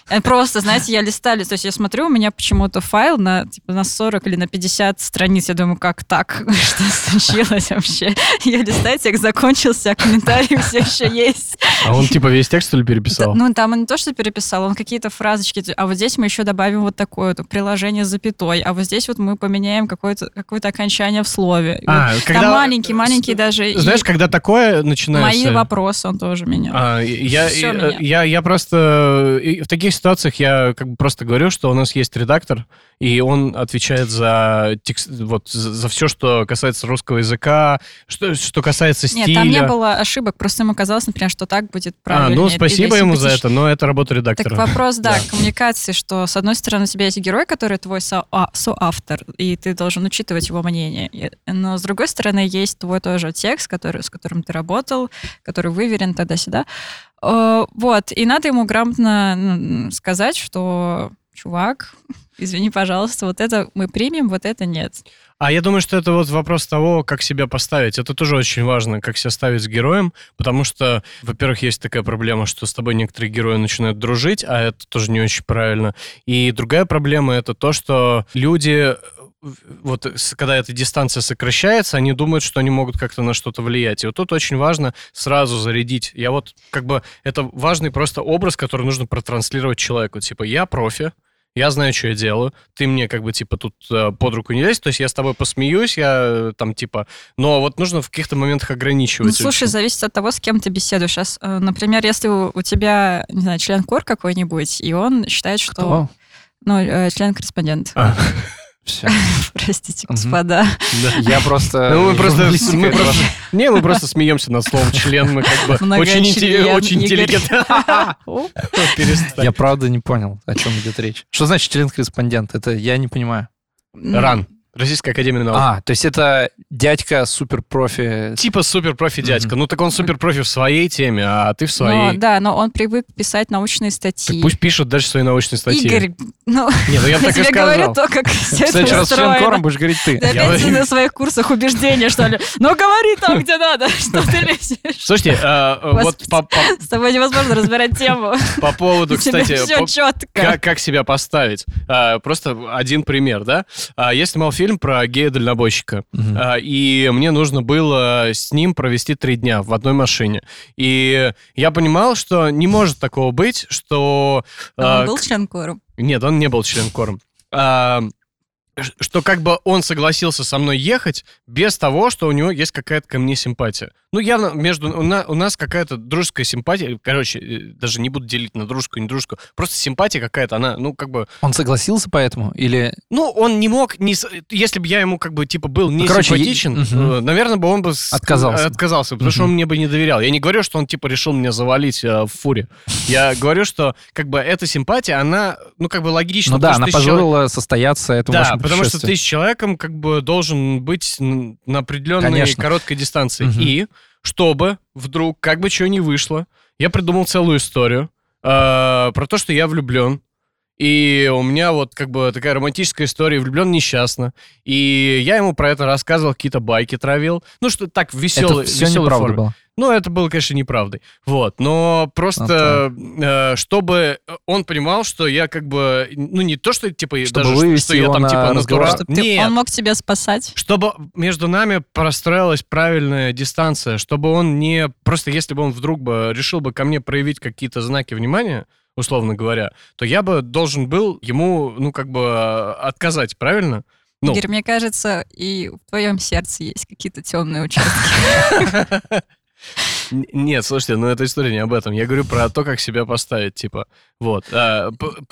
Э, Просто, знаете, я листали, то есть я смотрю, у меня почему-то файл на, типа, на 40 или на 50 страниц. Я думаю, как так? *laughs* Что случилось вообще? Я листаю, текст закончился, а комментарии все еще есть. А он типа весь текст, что ли, переписал? Ну, там он не то, что переписал, он какие-то фразочки, а вот здесь мы еще добавим вот такое вот приложение с запятой, а вот здесь вот мы поменяем какое-то какое окончание в слове. А, вот когда- Там маленький-маленький даже. и Знаешь, когда такое начинается... Мои вопросы он тоже менял. А, я, Всё я, меня. я, я просто... В таких ситуациях я как бы просто говорю, что у нас есть редактор, и он отвечает за, текст, вот, за, все, что касается русского языка, что, что касается стиля. Нет, там не было ошибок, просто ему казалось, например, что так будет а, правильно. ну, спасибо ему за это, но это работа Так редактора. вопрос, да, Да. коммуникации, что с одной стороны у тебя есть герой, который твой со- а, соавтор, и ты должен учитывать его мнение. Но с другой стороны есть твой тоже текст, который, с которым ты работал, который выверен тогда-сюда. Э, Вот, и надо ему грамотно ну, сказать, что чувак, *laughs* извини, пожалуйста, вот это мы примем, вот это нет. А я думаю, что это вот вопрос того, как себя поставить. Это тоже очень важно, как себя ставить с героем, потому что, во-первых, есть такая проблема, что с тобой некоторые герои начинают дружить, а это тоже не очень правильно. И другая проблема — это то, что люди вот когда эта дистанция сокращается, они думают, что они могут как-то на что-то влиять. И вот тут очень важно сразу зарядить. Я вот как бы это важный просто образ, который нужно протранслировать человеку. Типа я профи, я знаю, что я делаю, ты мне как бы типа тут э, под руку не лезь, то есть я с тобой посмеюсь, я э, там типа, но вот нужно в каких-то моментах Ну, ограничивать. слушай, очень. зависит от того, с кем ты беседуешь. Сейчас, э, например, если у, у тебя, не знаю, член кор какой-нибудь, и он считает, что... Кто? Ну, э, член-корреспондент. А, Все. *laughs* Простите, господа. да. Я просто... Ну, *laughs* мы просто, не, мы просто смеемся над словом член, мы как бы очень, интеллигентно. *laughs* Я правда не понял, о чем идет речь. Что значит член-корреспондент? Это я не понимаю. РАН. Российская Академия Наук. А, то есть это дядька супер-профи. Типа супер-профи дядька. Ну так он супер-профи в своей теме, а ты в но, своей. да, но он привык писать научные Так статьи. пусть пишет дальше свои научные статьи. Игорь, ну, Не, ну я я так тебе говорю сказал. то, как все это раз устроено. кором будешь говорить ты. Ты опять на своих курсах убеждения, что ли? Ну, говори там, где надо, *laughs* что ты лезешь. Слушайте, а, вот Господи. по, по- С тобой невозможно разбирать тему. по поводу, *laughs* кстати, как, как себя поставить. А, просто один пример, да? А, я снимал фильм про гея-дальнобойщика. Мгм. А, и мне нужно было с ним провести три дня в одной машине. И я понимал, что не может такого быть, что... а, Он был член кором. Нет, он не был членкором. А, что как бы он согласился со мной ехать без того, что у него есть какая-то ко мне симпатия. Ну, явно между... У, на- у нас какая-то дружеская симпатия. Короче, э, даже не буду делить на дружескую, не дружескую. Просто симпатия какая-то, она, ну, как бы... Он согласился поэтому? Или... Ну, он не мог... Не, если бы я ему, как бы, типа, был не Ну, короче, симпатичен, е- мгм. э, наверное, бы он бы... Отказался. Отказался, потому что Мгм. он мне бы не доверял. Я не говорю, что он, типа, решил меня завалить э, в фуре. Я говорю, что, как бы, эта симпатия, она, ну, как бы, логична. Ну да, она что человек- позволила состояться этому да, потому что ты с человеком как бы должен быть на определенной Конечно. короткой дистанции. Мгм. И чтобы вдруг, как бы что ни вышло, я придумал целую историю э, про то, что я влюблен. И у меня вот как бы такая романтическая история, влюблен несчастно. И я ему про это рассказывал, какие-то байки травил. Ну, что так, в веселой, Это все веселой неправда форме. было. Ну, это было, конечно, неправдой. Вот. Но просто, э, чтобы он понимал, что я как бы, ну, не то, что, типа, Чтобы даже, вывести что я его там, на типа, натура- Чтоб ты- Нет. Он мог тебя спасать. Чтобы между нами простроилась правильная дистанция, чтобы он не... Просто если бы он вдруг бы решил бы ко мне проявить какие-то знаки внимания, условно говоря, то я бы должен был ему, ну, как бы, э, отказать, правильно? Ну, Игорь, мне кажется, и в твоем сердце есть какие-то темные участки. Нет, слушайте, ну эта история не об этом. Я говорю про то, как себя поставить, типа. Вот. А,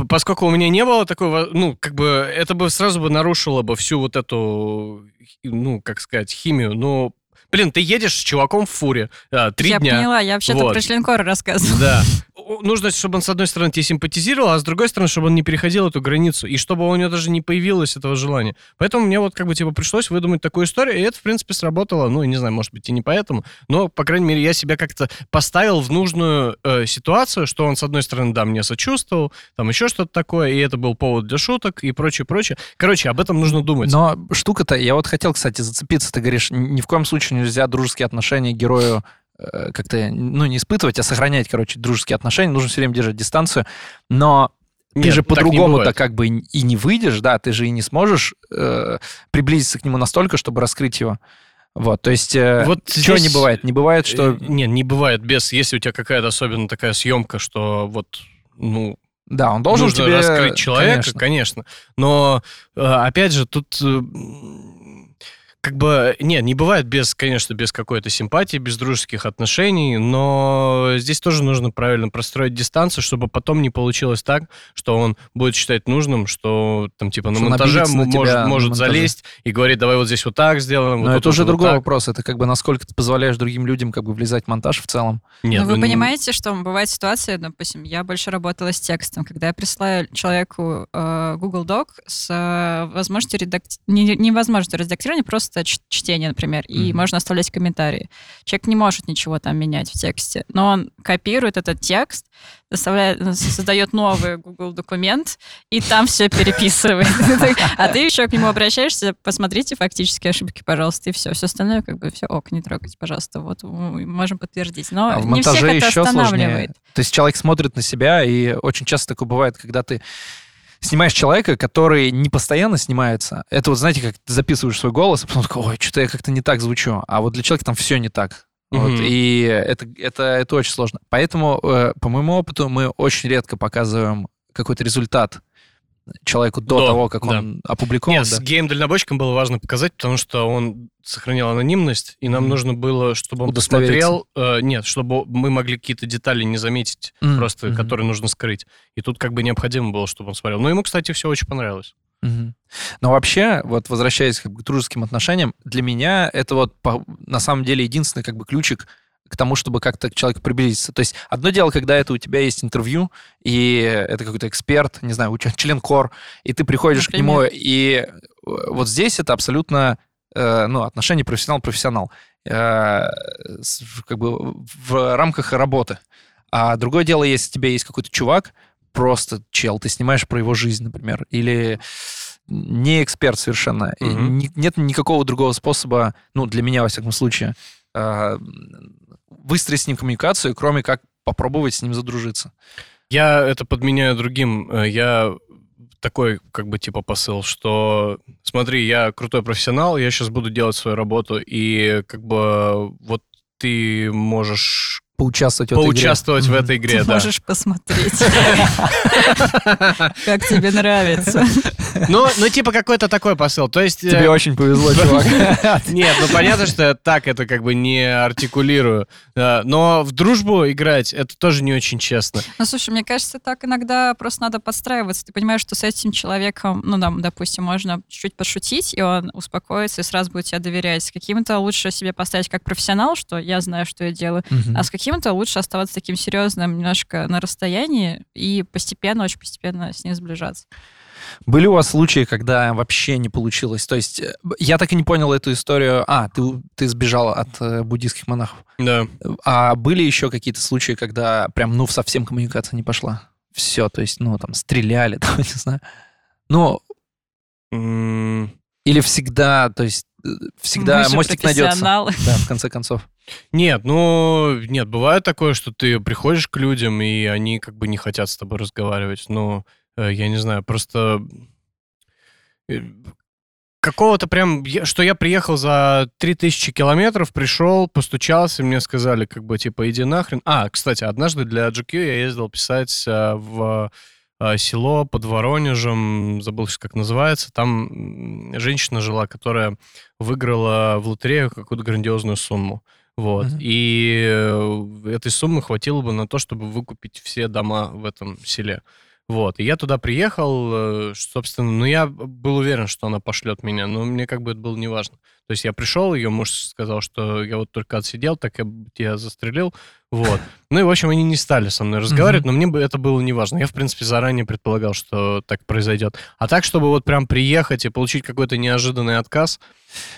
поскольку у меня не было такой, ну, как бы, это бы сразу бы нарушило бы всю вот эту, ну, как сказать, химию. Ну, блин, ты едешь с чуваком в фуре а, три Я дня. поняла, я вообще-то Вот. про членкора рассказывала. Да. Нужно, чтобы он, с одной стороны, тебе симпатизировал, а с другой стороны, чтобы он не переходил эту границу, и чтобы у него даже не появилось этого желания. Поэтому мне вот как бы, типа, пришлось выдумать такую историю, и это, в принципе, сработало. Ну, не знаю, может быть, и не поэтому, но, по крайней мере, я себя как-то поставил в нужную э, ситуацию, что он, с одной стороны, да, мне сочувствовал, там еще что-то такое, и это был повод для шуток и прочее, прочее. Короче, об этом нужно думать. Но штука-то, я вот хотел, кстати, зацепиться. Ты говоришь, ни в коем случае нельзя дружеские отношения герою как-то, ну, не испытывать, а сохранять, короче, дружеские отношения. Нужно все время держать дистанцию. Но ты Нет, же по-другому-то как бы и не выйдешь, да, ты же и не сможешь э, приблизиться к нему настолько, чтобы раскрыть его. Вот, то есть, э, Вот чего здесь- не бывает? Не бывает, что... Э, Не, не бывает без, если у тебя какая-то особенно такая съемка, что вот, ну, Да, он должен нужно тебе... раскрыть человека, Конечно. конечно. Но, э, опять же, тут э, как бы, нет, не бывает без, конечно, без какой-то симпатии, без дружеских отношений, но здесь тоже нужно правильно простроить дистанцию, чтобы потом не получилось так, что он будет считать нужным, что там типа на Что он монтаже на может, на может монтаже. залезть и говорить, давай вот здесь вот так сделаем. вот Но тут это уже вот другой так». вопрос. Это как бы насколько ты позволяешь другим людям как бы влезать в монтаж в целом. Нет, Но вы ну, понимаете, что бывает ситуация, допустим, я больше работала с текстом, когда я присылаю человеку э, Google Doc с э, возможностью редакти... не, невозможностью редактирования, просто ч- чтения, например, и Мгм. можно оставлять комментарии. Человек не может ничего там менять в тексте, но он копирует этот текст, доставляет, *laughs* создает новый Google документ и там все переписывает. *laughs* А ты еще к нему обращаешься, посмотрите фактические ошибки, пожалуйста, и все. Все остальное, как бы, все, ок, не трогайте, пожалуйста. Вот, можем подтвердить. Но А в не всех это еще останавливает. сложнее. То есть человек смотрит на себя, и очень часто такое бывает, когда ты снимаешь человека, который не постоянно снимается. Это вот, знаете, как ты записываешь свой голос, а потом такой, ой, что-то я как-то не так звучу. А вот для человека там все не так. Вот, Мгм. и это, это, это очень сложно. Поэтому, э, по моему опыту, мы очень редко показываем какой-то результат человеку до, До, того, как да. он опубликован. Нет, да. с геем-дальнобойщиком было важно показать, потому что он сохранял анонимность, и нам Мгм. нужно было, чтобы он посмотрел... э, нет, чтобы мы могли какие-то детали не заметить, М, просто мгм. которые нужно скрыть. И тут как бы необходимо было, чтобы он смотрел. Но ему, кстати, все очень понравилось. Но вообще, вот возвращаясь как бы к дружеским отношениям, для меня это вот по- на самом деле единственный как бы ключик к тому, чтобы как-то к человеку приблизиться. То есть одно дело, когда это у тебя есть интервью, и это какой-то эксперт, не знаю, член кор, и ты приходишь Например? к нему, и э, вот здесь это абсолютно э, ну, отношение профессионал-профессионал. Э, как бы в рамках работы. А другое дело, если у тебя есть какой-то чувак, просто чел, ты снимаешь про его жизнь, например, или не эксперт совершенно. Mm-hmm. Нет никакого другого способа, ну, для меня, во всяком случае, выстроить с ним коммуникацию, кроме как попробовать с ним задружиться. Я это подменяю другим. Э, я такой, как бы, типа, посыл, что смотри, я крутой профессионал, я сейчас буду делать свою работу, и, как бы, вот ты можешь поучаствовать, поучаствовать в этой игре. Ты да. можешь посмотреть, как тебе нравится. Ну, ну, типа какой-то такой посыл. То есть... Тебе э, очень повезло, *laughs* чувак. Нет, ну понятно, что я так это как бы не артикулирую. Но в дружбу играть, это тоже не очень честно. Ну, слушай, мне кажется, так иногда просто надо подстраиваться. Ты понимаешь, что с этим человеком, ну, там, допустим, можно чуть-чуть пошутить, и он успокоится и сразу будет тебе доверять. С каким-то лучше себе поставить как профессионал, что я знаю, что я делаю, а с каким-то лучше оставаться таким серьезным немножко на расстоянии и постепенно, очень постепенно с ним сближаться. Были у вас случаи, когда вообще не получилось? То есть э, я так и не понял эту историю. А, ты, ты сбежал от э, буддийских монахов. Да. А были еще какие-то случаи, когда прям, ну, совсем коммуникация не пошла? Все, то есть, ну, там, стреляли, *laughs* там, не знаю. Ну, mm. или всегда, то есть, всегда Мы мостик найдется. *laughs* Да, в конце концов. Нет, ну, нет, бывает такое, что ты приходишь к людям, и они как бы не хотят с тобой разговаривать. Но Э, я не знаю, просто э, какого-то прям, что я приехал за 3000 километров, пришел, постучался, мне сказали, как бы, типа, иди нахрен. А, кстати, однажды для GQ я ездил писать а, в село под Воронежем, забыл, как называется, там женщина жила, которая выиграла в лотерею какую-то грандиозную сумму. Вот. Uh-huh. И э, этой суммы хватило бы на то, чтобы выкупить все дома в этом селе. Вот, и я туда приехал, э, собственно, ну, я был уверен, что она пошлет меня, но мне как бы это было неважно. То есть я пришел, ее муж сказал, что я вот только отсидел, так я тебя застрелил, вот. Ну и, в общем, они не стали со мной разговаривать, но мне бы это было неважно. Я, в принципе, заранее предполагал, что так произойдет. А так, чтобы вот прям приехать и получить какой-то неожиданный отказ,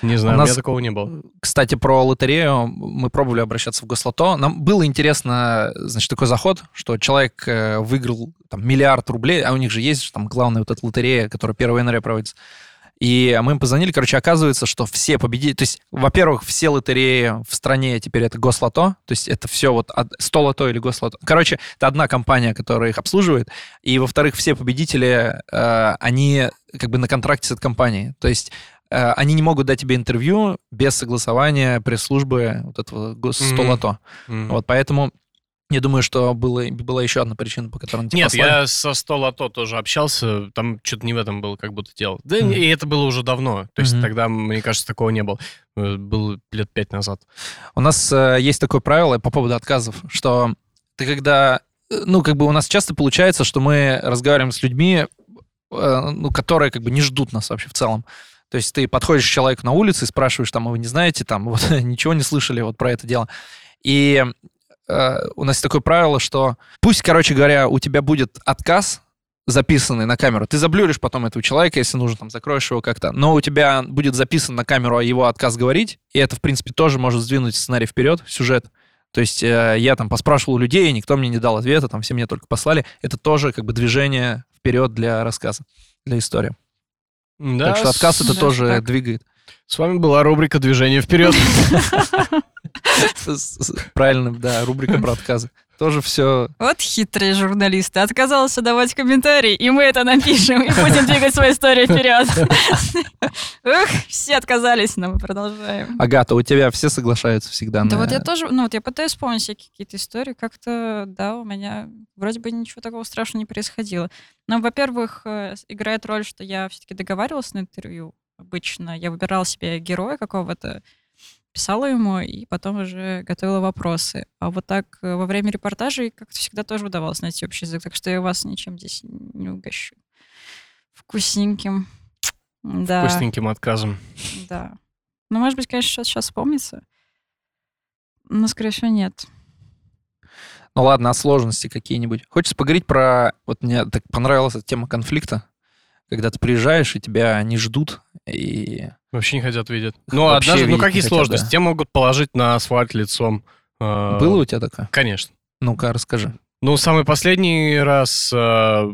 не знаю, у, нас, у меня такого не было. Кстати, про лотерею мы пробовали обращаться в Гослото. Нам было интересно, значит, такой заход, что человек э, выиграл там миллиард рублей, а у них же есть там главная вот эта лотерея, которая 1 января проводится. И мы им позвонили, короче, оказывается, что все победители... То есть, во-первых, все лотереи в стране теперь это гослото, то есть это все вот 100 лото или гослото. Короче, это одна компания, которая их обслуживает. И, во-вторых, все победители, э, они как бы на контракте с этой компанией. То есть э, они не могут дать тебе интервью без согласования пресс-службы вот этого 100 mm-hmm. Mm-hmm. Вот поэтому я думаю, что было, была еще одна причина, по которой тебя Нет, послали. я со 100 лото тоже общался, там что-то не в этом было как будто дело. Да mm-hmm. и это было уже давно, то есть mm-hmm. тогда, мне кажется, такого не было. Э, было лет пять назад. У нас э, есть такое правило по поводу отказов, что ты когда... Э, ну, как бы у нас часто получается, что мы разговариваем с людьми, э, ну, которые как бы не ждут нас вообще в целом. То есть ты подходишь к человеку на улице и спрашиваешь, там, а вы не знаете, там, *laughs* вот, ничего не слышали вот про это дело. И э, у нас такое правило, что пусть, короче говоря, у тебя будет отказ, записанный на камеру. Ты заблюришь потом этого человека, если нужно, там, закроешь его как-то. Но у тебя будет записан на камеру его отказ говорить, и это, в принципе, тоже может сдвинуть сценарий вперед, сюжет. То есть э, я там поспрашивал у людей, никто мне не дал ответа, там все мне только послали. Это тоже как бы движение вперед для рассказа, для истории. Да, так что отказ это да, тоже так. двигает. С вами была рубрика «Движение вперед». *laughs* Правильно, да, рубрика про отказы. Тоже все... Вот хитрые журналисты. Отказался давать комментарий, и мы это напишем, и будем двигать свою историю вперед. *laughs* Ух, все отказались, но мы продолжаем. Агата, у тебя все соглашаются всегда Да вот я тоже, ну вот я пытаюсь вспомнить всякие какие-то истории, как-то, да, у меня вроде бы ничего такого страшного не происходило. Но, во-первых, э, играет роль, что я все-таки договаривалась на интервью обычно. Я выбирала себе героя какого-то, писала ему и потом уже готовила вопросы. А вот так э, во время репортажей как-то всегда тоже удавалось найти общий язык, так что я вас ничем здесь не угощу. Вкусненьким. Да. Вкусненьким отказом. Да. Ну, может быть, конечно, сейчас, сейчас вспомнится. Ну, скорее всего, нет. Ну ладно, а сложности какие-нибудь? Хочется поговорить про... Вот мне так понравилась эта тема конфликта, когда ты приезжаешь, и тебя не ждут, и... Вообще не хотят видеть. Ну, Вообще однажды, ну какие сложности? да. Тебя могут положить на асфальт лицом. Э, Было у тебя такое? Конечно. Ну-ка, расскажи. Ну, самый последний раз э,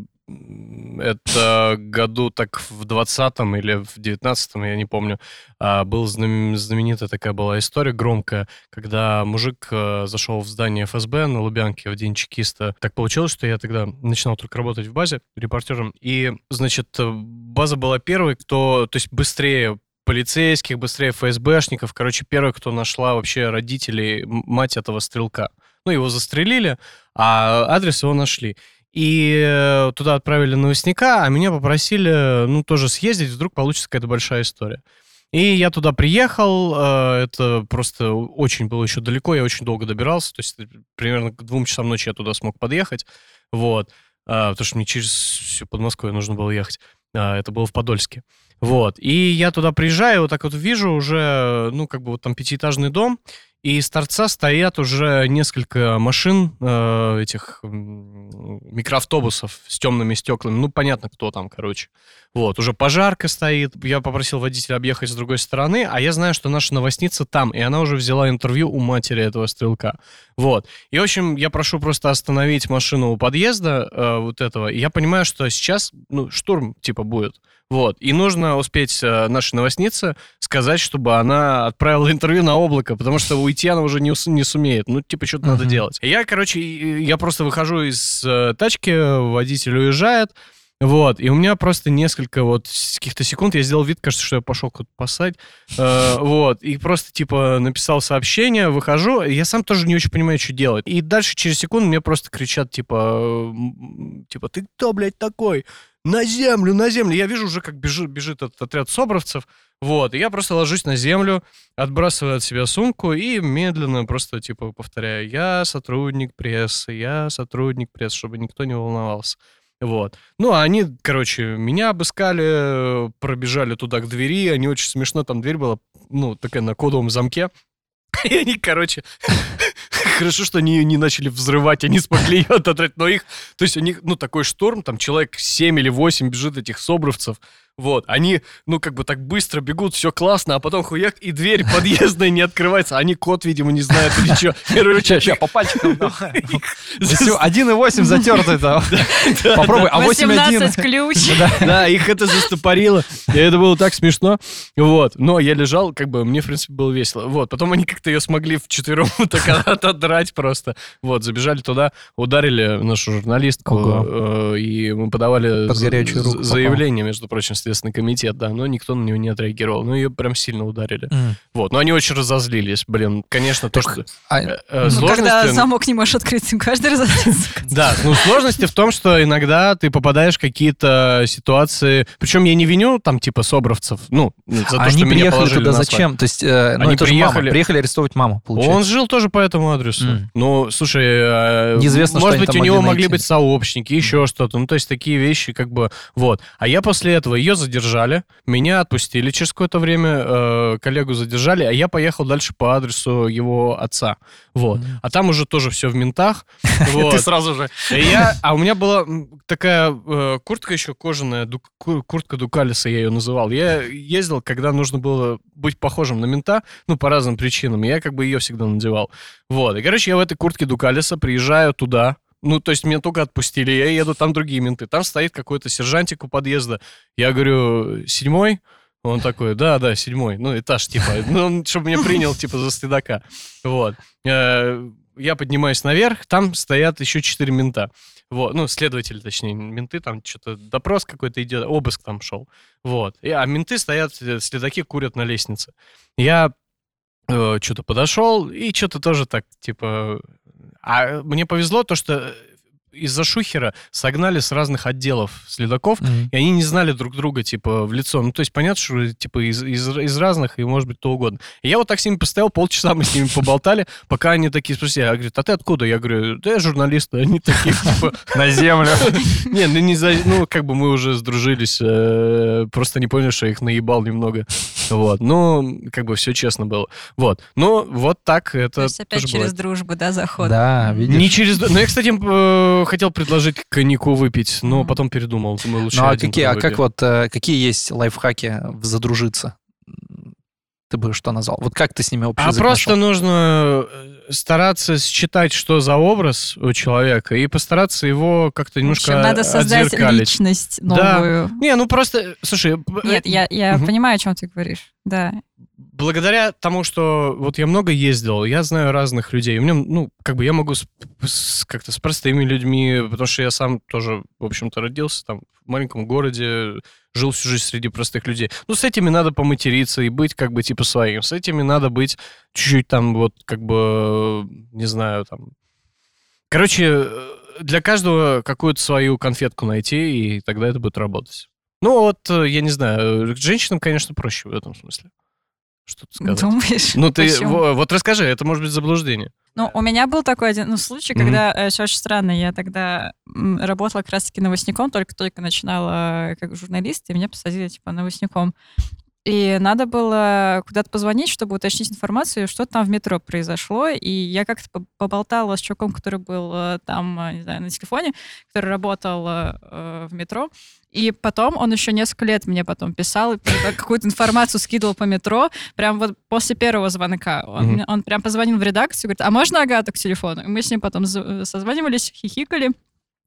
это году так в 20-м или в 19-м, я не помню, а, был знам- знаменитая такая была история громкая, когда мужик э, зашел в здание ФСБ на Лубянке в день чекиста. Так получилось, что я тогда начинал только работать в базе репортером, и, значит, э, база была первой, кто, то есть быстрее полицейских, быстрее ФСБшников, короче, первый, кто нашла вообще родителей, мать этого стрелка. Ну, его застрелили, а адрес его нашли. И э, туда отправили новостника, а меня попросили, ну, тоже съездить, вдруг получится какая-то большая история. И я туда приехал, э, это просто очень было еще далеко, я очень долго добирался, то есть примерно к двум часам ночи я туда смог подъехать, вот, А, потому что мне через всю Подмосковье нужно было ехать, А, это было в Подольске. Вот, и я туда приезжаю, вот так вот вижу уже, ну, как бы вот там пятиэтажный дом, и с торца стоят уже несколько машин, э, этих микроавтобусов с темными стеклами. Ну, понятно, кто там, короче. Вот, уже пожарка стоит. Я попросил водителя объехать с другой стороны, а я знаю, что наша новостница там, и она уже взяла интервью у матери этого стрелка. Вот. И, в общем, я прошу просто остановить машину у подъезда э, вот этого. И я понимаю, что сейчас, ну, штурм, типа, будет. Вот. И нужно успеть э, нашей новостнице сказать, чтобы она отправила интервью на облако, потому что уйти она уже не, не сумеет. Ну, типа, что-то надо Мгм. делать. Я, короче, я просто выхожу из э, тачки, водитель уезжает, вот, и у меня просто несколько вот каких-то секунд я сделал вид, кажется, что я пошел куда-то пасать, Э, вот, и просто, типа, написал сообщение, выхожу, я сам тоже не очень понимаю, что делать. И дальше через секунду мне просто кричат, типа, типа, ты кто, блядь, такой? На землю, на землю. Я вижу уже, как бежит, бежит этот отряд собровцев, вот, и я просто ложусь на землю, отбрасываю от себя сумку и медленно просто, типа, повторяю, я сотрудник прессы, я сотрудник прессы, чтобы никто не волновался. Вот. Ну, а они, короче, меня обыскали, пробежали туда к двери, они очень смешно, там дверь была, ну, такая на кодовом замке. *laughs* И они, короче, *laughs* хорошо, что они ее не начали взрывать, они смогли ее отодрать, но их, то есть у них, ну, такой шторм, там человек 7 или 8 бежит этих собровцев, вот, они, ну, как бы так быстро бегут, все классно, а потом хуяк, и дверь подъездная не открывается, они код, видимо, не знают или что. Короче, Сейчас, по пальчикам. давай. *laughs* за- Всё, 1,8 затертый там. Попробуй, а 8,1. 18 ключ. Да, их это застопорило. И это было так смешно. Вот. Но я лежал, как бы, мне, в принципе, было весело. Вот. Потом они как-то ее смогли вчетвером *laughs* так отодрать просто. Вот. Забежали туда, ударили нашу журналистку. Э, И мы подавали заявление, между прочим, в Следственный комитет, да. Но никто на него не отреагировал. Ну, ее прям сильно ударили. М. Вот. Но они очень разозлились. Блин, конечно, то, Так, что... а, э, э, Ну, когда замок не можешь открыть, каждый раз *laughs* да, ну сложности в том, что иногда ты попадаешь в какие-то ситуации, причем я не виню там типа собровцев, ну, за то, Они что меня приехали положили туда зачем? То есть, э, ну Они приехали- Приехали арестовать маму, Он получается. жил тоже по этому адресу. Ну, слушай, э, Неизвестно, может быть, у него могли быть сообщники, еще что-то. Ну, то есть такие вещи, как бы, вот. А я после этого ее задержали, меня отпустили через какое-то время, э, коллегу задержали, а я поехал дальше по адресу его отца. Вот. Мгм. А там уже тоже все в ментах. *laughs* Ты сразу же. А у меня была такая э, куртка еще кожаная, куртка Дукалиса, я ее называл. Я ездил, когда нужно было быть похожим на мента, ну, по разным причинам. Я как бы ее всегда надевал. Вот. И, короче, я в этой куртке Дукалиса приезжаю туда, ну, то есть меня только отпустили, я еду, там другие менты. Там стоит какой-то сержантик у подъезда. Я говорю, седьмой? Он такой, да, да, седьмой. Ну, этаж, типа, ну, он, чтобы меня принял, типа, за следака. Вот. Э, Я поднимаюсь наверх, там стоят еще четыре мента. Вот, ну, следователи, точнее, менты, там что-то допрос какой-то идет, обыск там шел. Вот. А менты стоят, э, следаки курят на лестнице. Я что-то подошел и что-то тоже так, типа... А мне повезло то, что из-за шухера согнали с разных отделов следаков, Мгм. и они не знали друг друга, типа, в лицо. Ну, то есть, понятно, что, типа, из, из, из разных, и, может быть, кто угодно. И я вот так с ними постоял, полчаса мы с ними поболтали, пока они такие спросили, я говорю, а ты откуда? Я говорю, да я журналист, они такие, типа, *laughs* На землю. *laughs* не, ну, не за, ну, как бы мы уже сдружились, э, просто не поняли, что я их наебал немного. Вот, ну, как бы все честно было. Вот, ну, вот так это То есть опять тоже через бывает. дружбу, да, заход? Да, видишь. Не через... Ну, я, кстати, э, хотел предложить коньяку выпить, но потом передумал. Думаю, лучше Ну а один какие, а как вот, э, какие есть лайфхаки в задружиться? Ты бы что назвал? Вот как ты с ними общий А просто нашел? нужно э, стараться считать, что за образ у человека, и постараться его как-то В немножко общем, надо создать отзеркалить. личность Да. новую. Не, ну просто, слушай, б- Нет, я, я Мгм. понимаю, о чем ты говоришь. Да. благодаря тому, что вот я много ездил, я знаю разных людей. У меня, ну, как бы я могу с- с- как-то с простыми людьми, потому что я сам тоже, в общем-то, родился там в маленьком городе, жил всю жизнь среди простых людей. Ну, с этими надо поматериться и быть как бы типа своим. С этими надо быть чуть-чуть там вот как бы, не знаю, там... Короче, э, для каждого какую-то свою конфетку найти, и тогда это будет работать. Ну, вот, э, я не знаю, женщинам, конечно, проще в этом смысле. Что ты сказать? Думаешь? Ну, ты Почему? во- вот расскажи, это может быть заблуждение. Ну, у меня был такой один ну, случай, когда э, всё очень странно. Я тогда работала как раз-таки новостником, только-только начинала э, как журналист, и меня посадили типа новостником. И надо было куда-то позвонить, чтобы уточнить информацию, что там в метро произошло. И я как-то по- поболтала с чуваком, который был э, там, э, не знаю, на телефоне, который работал э, в метро. И потом он еще несколько лет мне потом писал *laughs* какую-то информацию скидывал по метро. Прям вот после первого звонка. Он, мне- он прям позвонил в редакцию, говорит, а можно Агату к телефону? И мы с ним потом созванивались, хихикали.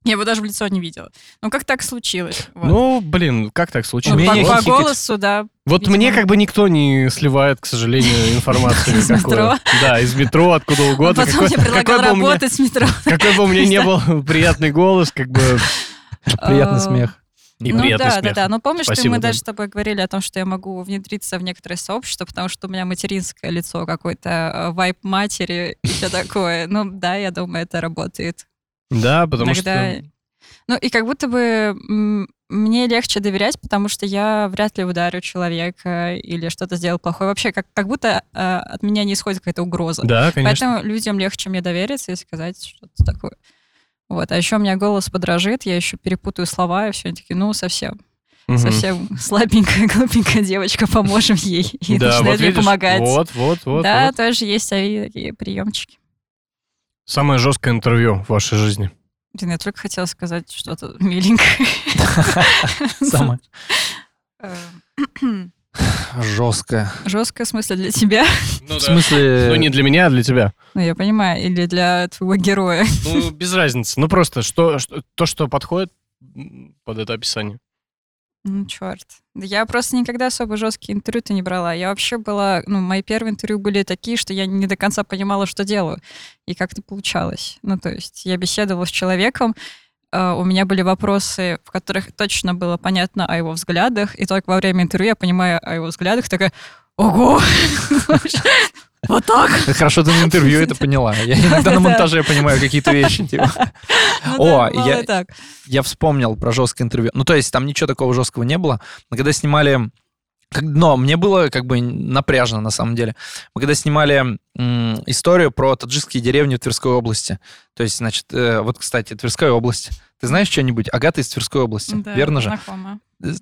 Я его даже в лицо не видела. Ну, как так случилось? Вот. Ну, блин, как так Ну, случилось? умение по, по голосу, да. Вот видимо. мне как бы никто не сливает, к сожалению, *laughs* информацию Из метро. Да, из метро, откуда угодно. потом мне предлагал работать в метро. Какой бы у меня не был приятный голос, как бы... Приятный э, смех. И ну да, смех. да, да. Но помнишь, ты, Спасибо, мы да. даже с тобой говорили о том, что я могу внедриться в некоторые сообщества, потому что у меня материнское лицо, какой-то э, вайп матери и все такое. Ну да, я думаю, это работает. Да, потому Иногда- что... Ну и как будто бы мне легче доверять, потому что я вряд ли ударю человека или что-то сделал плохое. Вообще, как, как будто э, от меня не исходит какая-то угроза. Да, конечно. Поэтому людям легче мне довериться и сказать что-то такое. Вот. А еще у меня голос подражит, я еще перепутаю слова, и все, они такие, ну, совсем, Мгм. совсем слабенькая, глупенькая девочка, поможем ей. *laughs* И Да, начинает вот мне видишь, помогать. Вот, вот, вот. да, вот. тоже есть такие приемчики. Самое жесткое интервью в вашей жизни. Блин, я только хотела сказать что-то миленькое. *laughs* Самое Э, жесткое. Жесткое в смысле для тебя? Ну, В смысле... Ну, не для меня, а для тебя. Ну, я понимаю, или для твоего героя. Ну, без разницы. Ну, просто что, что- то, что подходит под это описание. Ну, черт. Я просто никогда особо жесткие интервью-то не брала. Я вообще была... Ну, мои первые интервью были такие, что я не до конца понимала, что делаю. И как это получалось. Ну, то есть я беседовала с человеком, э, у меня были вопросы, в которых точно было понятно о его взглядах, и только во время интервью я понимаю о его взглядах, такая, ого! *laughs* Вот так? Хорошо, ты на интервью это поняла. Я иногда на монтаже понимаю какие-то вещи. типа. *laughs* Ну О, я- вспомнил про жесткое интервью. Ну, то есть там ничего такого жесткого не было. Мы когда снимали... Но мне было как бы напряжно, на самом деле. Мы когда снимали м, историю про таджикские деревни в Тверской области. То есть, значит, э, вот, кстати, Тверская область. Ты знаешь что-нибудь? Агата из Тверской области, Да, верно же?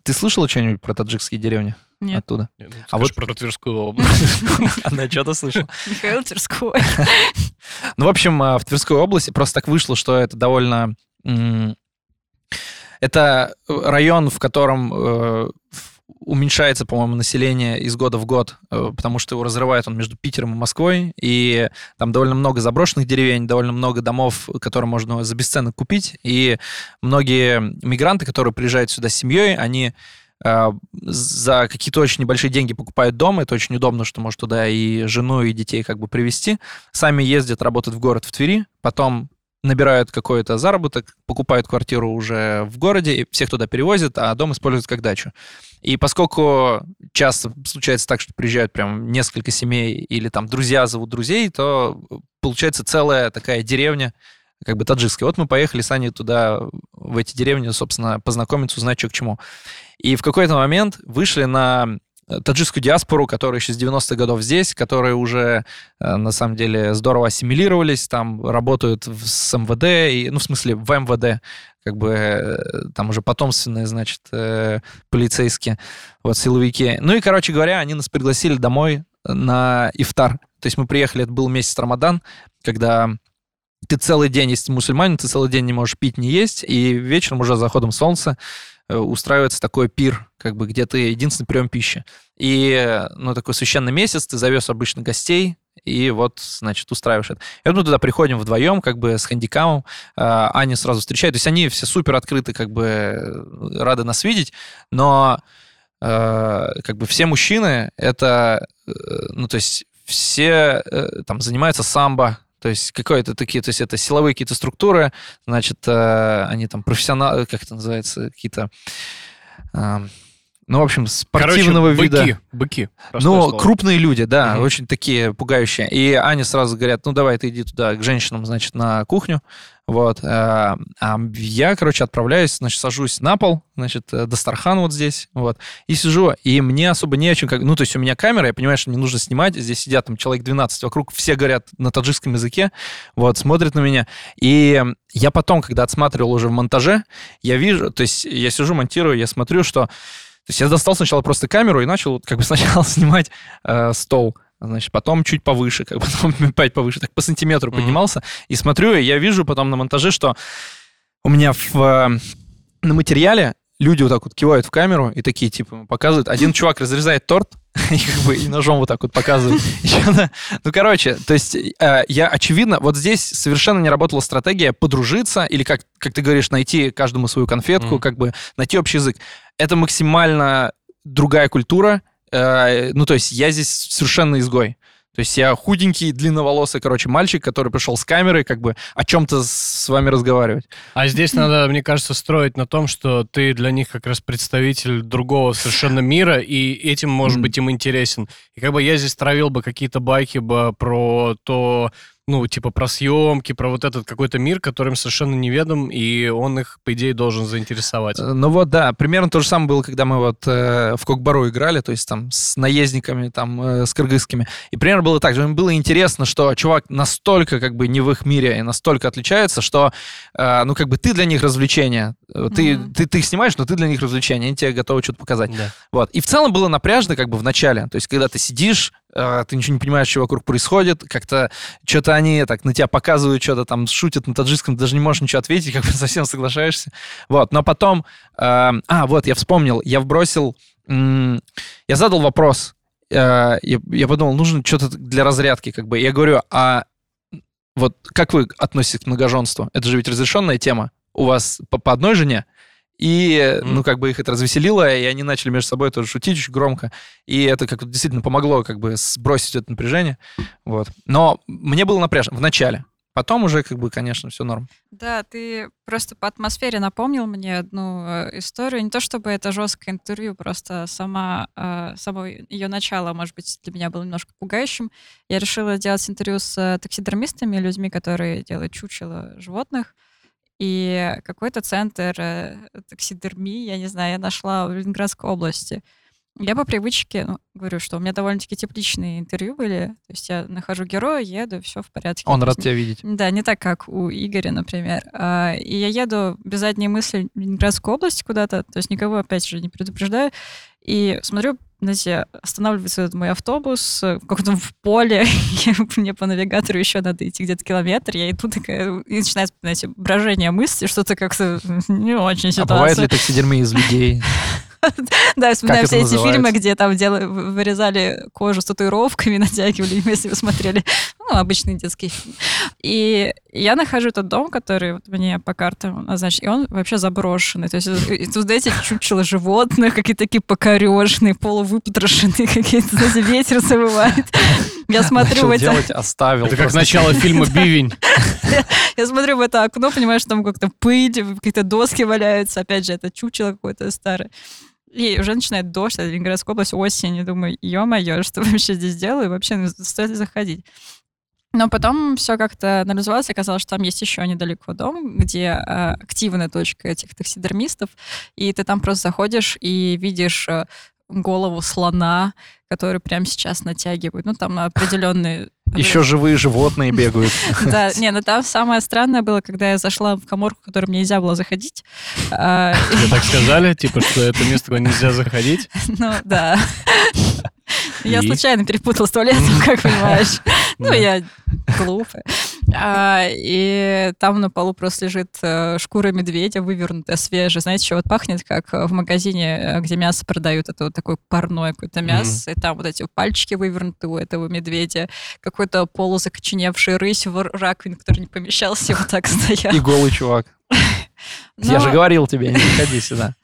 Ты слышала что-нибудь про таджикские деревни Нет, оттуда? Нет, ну, А вот- про Тверскую *laughs* область. Она что-то слышала. Михаил Тверской. *laughs* Ну, в общем, а, в Тверской области просто так вышло, что это довольно... Это район, в котором э, в- уменьшается, по-моему, население из года в год, э, потому что его разрывает он между Питером и Москвой, и там довольно много заброшенных деревень, довольно много домов, которые можно за бесценок купить, и многие мигранты, которые приезжают сюда с семьей, они э, за какие-то очень небольшие деньги покупают дом, это очень удобно, что может туда и жену, и детей как бы привезти, сами ездят, работают в город в Твери, потом набирают какой-то заработок, покупают квартиру уже в городе, и всех туда перевозят, а дом используют как дачу. И поскольку часто случается так, что приезжают прям несколько семей или там друзья зовут друзей, то получается целая такая деревня, как бы таджикская. Вот мы поехали с Аней туда, в эти деревни, собственно, познакомиться, узнать, что к чему. И в какой-то момент вышли на таджикскую диаспору, которая еще с 90-х годов здесь, которые уже, э, на самом деле, здорово ассимилировались, там работают с МВД, и, ну, в смысле, в МВД, как бы э, там уже потомственные, значит, э, полицейские, вот, силовики. Ну и, короче говоря, они нас пригласили домой на ифтар. То есть мы приехали, это был месяц Рамадан, когда ты целый день, если мусульманин, ты целый день не можешь пить, не есть, и вечером уже заходом солнца устраивается такой пир, как бы, где ты единственный прием пищи. И, ну, такой священный месяц, ты зовешь обычно гостей, и вот, значит, устраиваешь это. И вот мы туда приходим вдвоем, как бы с хандикамом, а, Аня сразу встречает, то есть они все супер открыты, как бы э, рады нас видеть, но э, как бы все мужчины, это, ну, то есть все там занимаются самбо, то есть какое-то такие, то есть это силовые какие-то структуры, значит, э, они там профессионалы, как это называется, какие-то... Э, ну, в общем, спортивного Короче, вида. Быки, быки. Ну, слово. крупные люди, да, угу. очень такие пугающие. И Аня сразу говорят, ну, давай ты иди туда к женщинам, значит, на кухню. Вот. А я, короче, отправляюсь, значит, сажусь на пол, значит, э, Дастархан вот здесь, вот, и сижу, и мне особо не о чем, как, ну, то есть у меня камера, я понимаю, что мне нужно снимать, здесь сидят там человек 12, вокруг все говорят на таджикском языке, вот, смотрят на меня, и я потом, когда отсматривал уже в монтаже, я вижу, то есть я сижу, монтирую, я смотрю, что то есть я достал сначала просто камеру и начал как бы *laughs* сначала снимать э, стол, значит, потом чуть повыше, как бы *laughs* потом опять повыше, так по сантиметру mm-hmm. поднимался, и смотрю, и я вижу потом на монтаже, что у меня в, э, на материале люди вот так вот кивают в камеру и такие, типа, показывают. Один чувак разрезает торт, *laughs* и как бы и ножом вот так вот показывает. *laughs* Ну, короче, то есть э, я, очевидно, вот здесь совершенно не работала стратегия подружиться или, как, как ты говоришь, найти каждому свою конфетку, как бы найти общий язык. Это максимально другая культура, Э, ну, то есть я здесь совершенно изгой. То есть я худенький, длинноволосый, короче, мальчик, который пришел с камерой, как бы о чем-то с вами разговаривать. А здесь надо, мне кажется, строить на том, что ты для них как раз представитель другого совершенно мира, и этим, может mm. быть, им интересен. И как бы я здесь травил бы какие-то байки бы про то, ну, типа про съемки, про вот этот какой-то мир, которым совершенно неведом, и он их, по идее, должен заинтересовать. Э, ну вот, да, примерно то же самое было, когда мы вот э, в Кокбару играли, то есть там с наездниками, там, э, с кыргызскими. И примерно было так же. Им было интересно, что чувак настолько как бы не в их мире и настолько отличается, что, э, ну, как бы ты для них развлечение. Э, ты, mm-hmm. ты, ты их снимаешь, но ты для них развлечение, они тебе готовы что-то показать. Да. Вот. И в целом было напряжно как бы в начале. То есть когда ты сидишь, ты ничего не понимаешь, что вокруг происходит, как-то что-то они так на тебя показывают, что-то там шутят на таджикском, ты даже не можешь ничего ответить, *laughs* как бы совсем соглашаешься. Вот, но потом... Э, а, вот, я вспомнил, я вбросил... М- я задал вопрос, э, я, я подумал, нужно что-то для разрядки, как бы. Я говорю, а вот как вы относитесь к многоженству? Это же ведь разрешенная тема. У вас по, по одной жене? И, mm. ну, как бы их это развеселило, и они начали между собой тоже шутить очень громко. И это как действительно помогло как бы сбросить это напряжение. Вот. Но мне было напряжно в начале. Потом уже, как бы, конечно, все норм. Да, ты просто по атмосфере напомнил мне одну э, историю. Не то чтобы это жесткое интервью, просто сама, э, само ее начало, может быть, для меня было немножко пугающим. Я решила сделать интервью с э, таксидермистами, людьми, которые делают чучело животных. И какой-то центр э, таксидермии, я не знаю, я нашла в Ленинградской области. Я по привычке ну, говорю, что у меня довольно-таки тепличные интервью были. То есть я нахожу героя, еду, все в порядке. Он рад тебя видеть. Да, не так, как у Игоря, например. А, и я еду без задней мысли в Ленинградскую область куда-то, то есть никого, опять же, не предупреждаю. И смотрю знаете, останавливается этот мой автобус в каком-то в поле, *laughs* мне по навигатору еще надо идти где-то километр, я иду такая, и начинается, знаете, брожение мысли, что-то как-то не очень ситуация. А бывает ли таксидермия из людей? *laughs* Да, вспоминаю все эти фильмы, где там вырезали кожу с татуировками, *laughs* натягивали, если вы смотрели. Ну, обычный детский фильм. И я нахожу этот дом, который вот мне по картам назначен, и он вообще заброшенный. То есть тут, знаете, чучело животных, какие-то такие покорежные, полувыпотрошенные, какие-то, знаете, ветер завывает. Я смотрю в это... делать, оставил. Это как начало фильма «Бивень». *laughs* Я смотрю в это окно, понимаю, что там как-то пыль, какие-то доски валяются. Опять же, это чучело какое-то старое. И уже начинает дождь, это Ленинградская область, осень, и думаю, ё-моё, что вообще здесь делаю, вообще ну, стоит ли заходить? Но потом все как-то анализовалось, и оказалось, что там есть еще недалеко дом, где э, активная точка этих таксидермистов, и ты там просто заходишь и видишь э, голову слона, который прямо сейчас натягивают. Ну, там определенные... *laughs* Еще живые животные бегают. *laughs* Да, не, ну там самое странное было, когда я зашла в коморку, в которую мне нельзя было заходить. А, Тебе так сказали, типа, что это место, куда нельзя заходить? *laughs* Ну, да. Я случайно перепутала с туалетом, *laughs* как понимаешь. Ну, я глупая. А, И там на полу просто лежит э, шкура медведя, вывернутая, свежая. Знаете, что вот пахнет, как э, в магазине, э, где мясо продают. Это вот такое парное какое-то мясо. И там вот эти пальчики вывернуты у этого медведя. Какой-то полузакоченевший рысь в раковин, который не помещался, вот так *laughs* стоял. И голый чувак. *laughs* Я Но- же говорил тебе, не приходи сюда.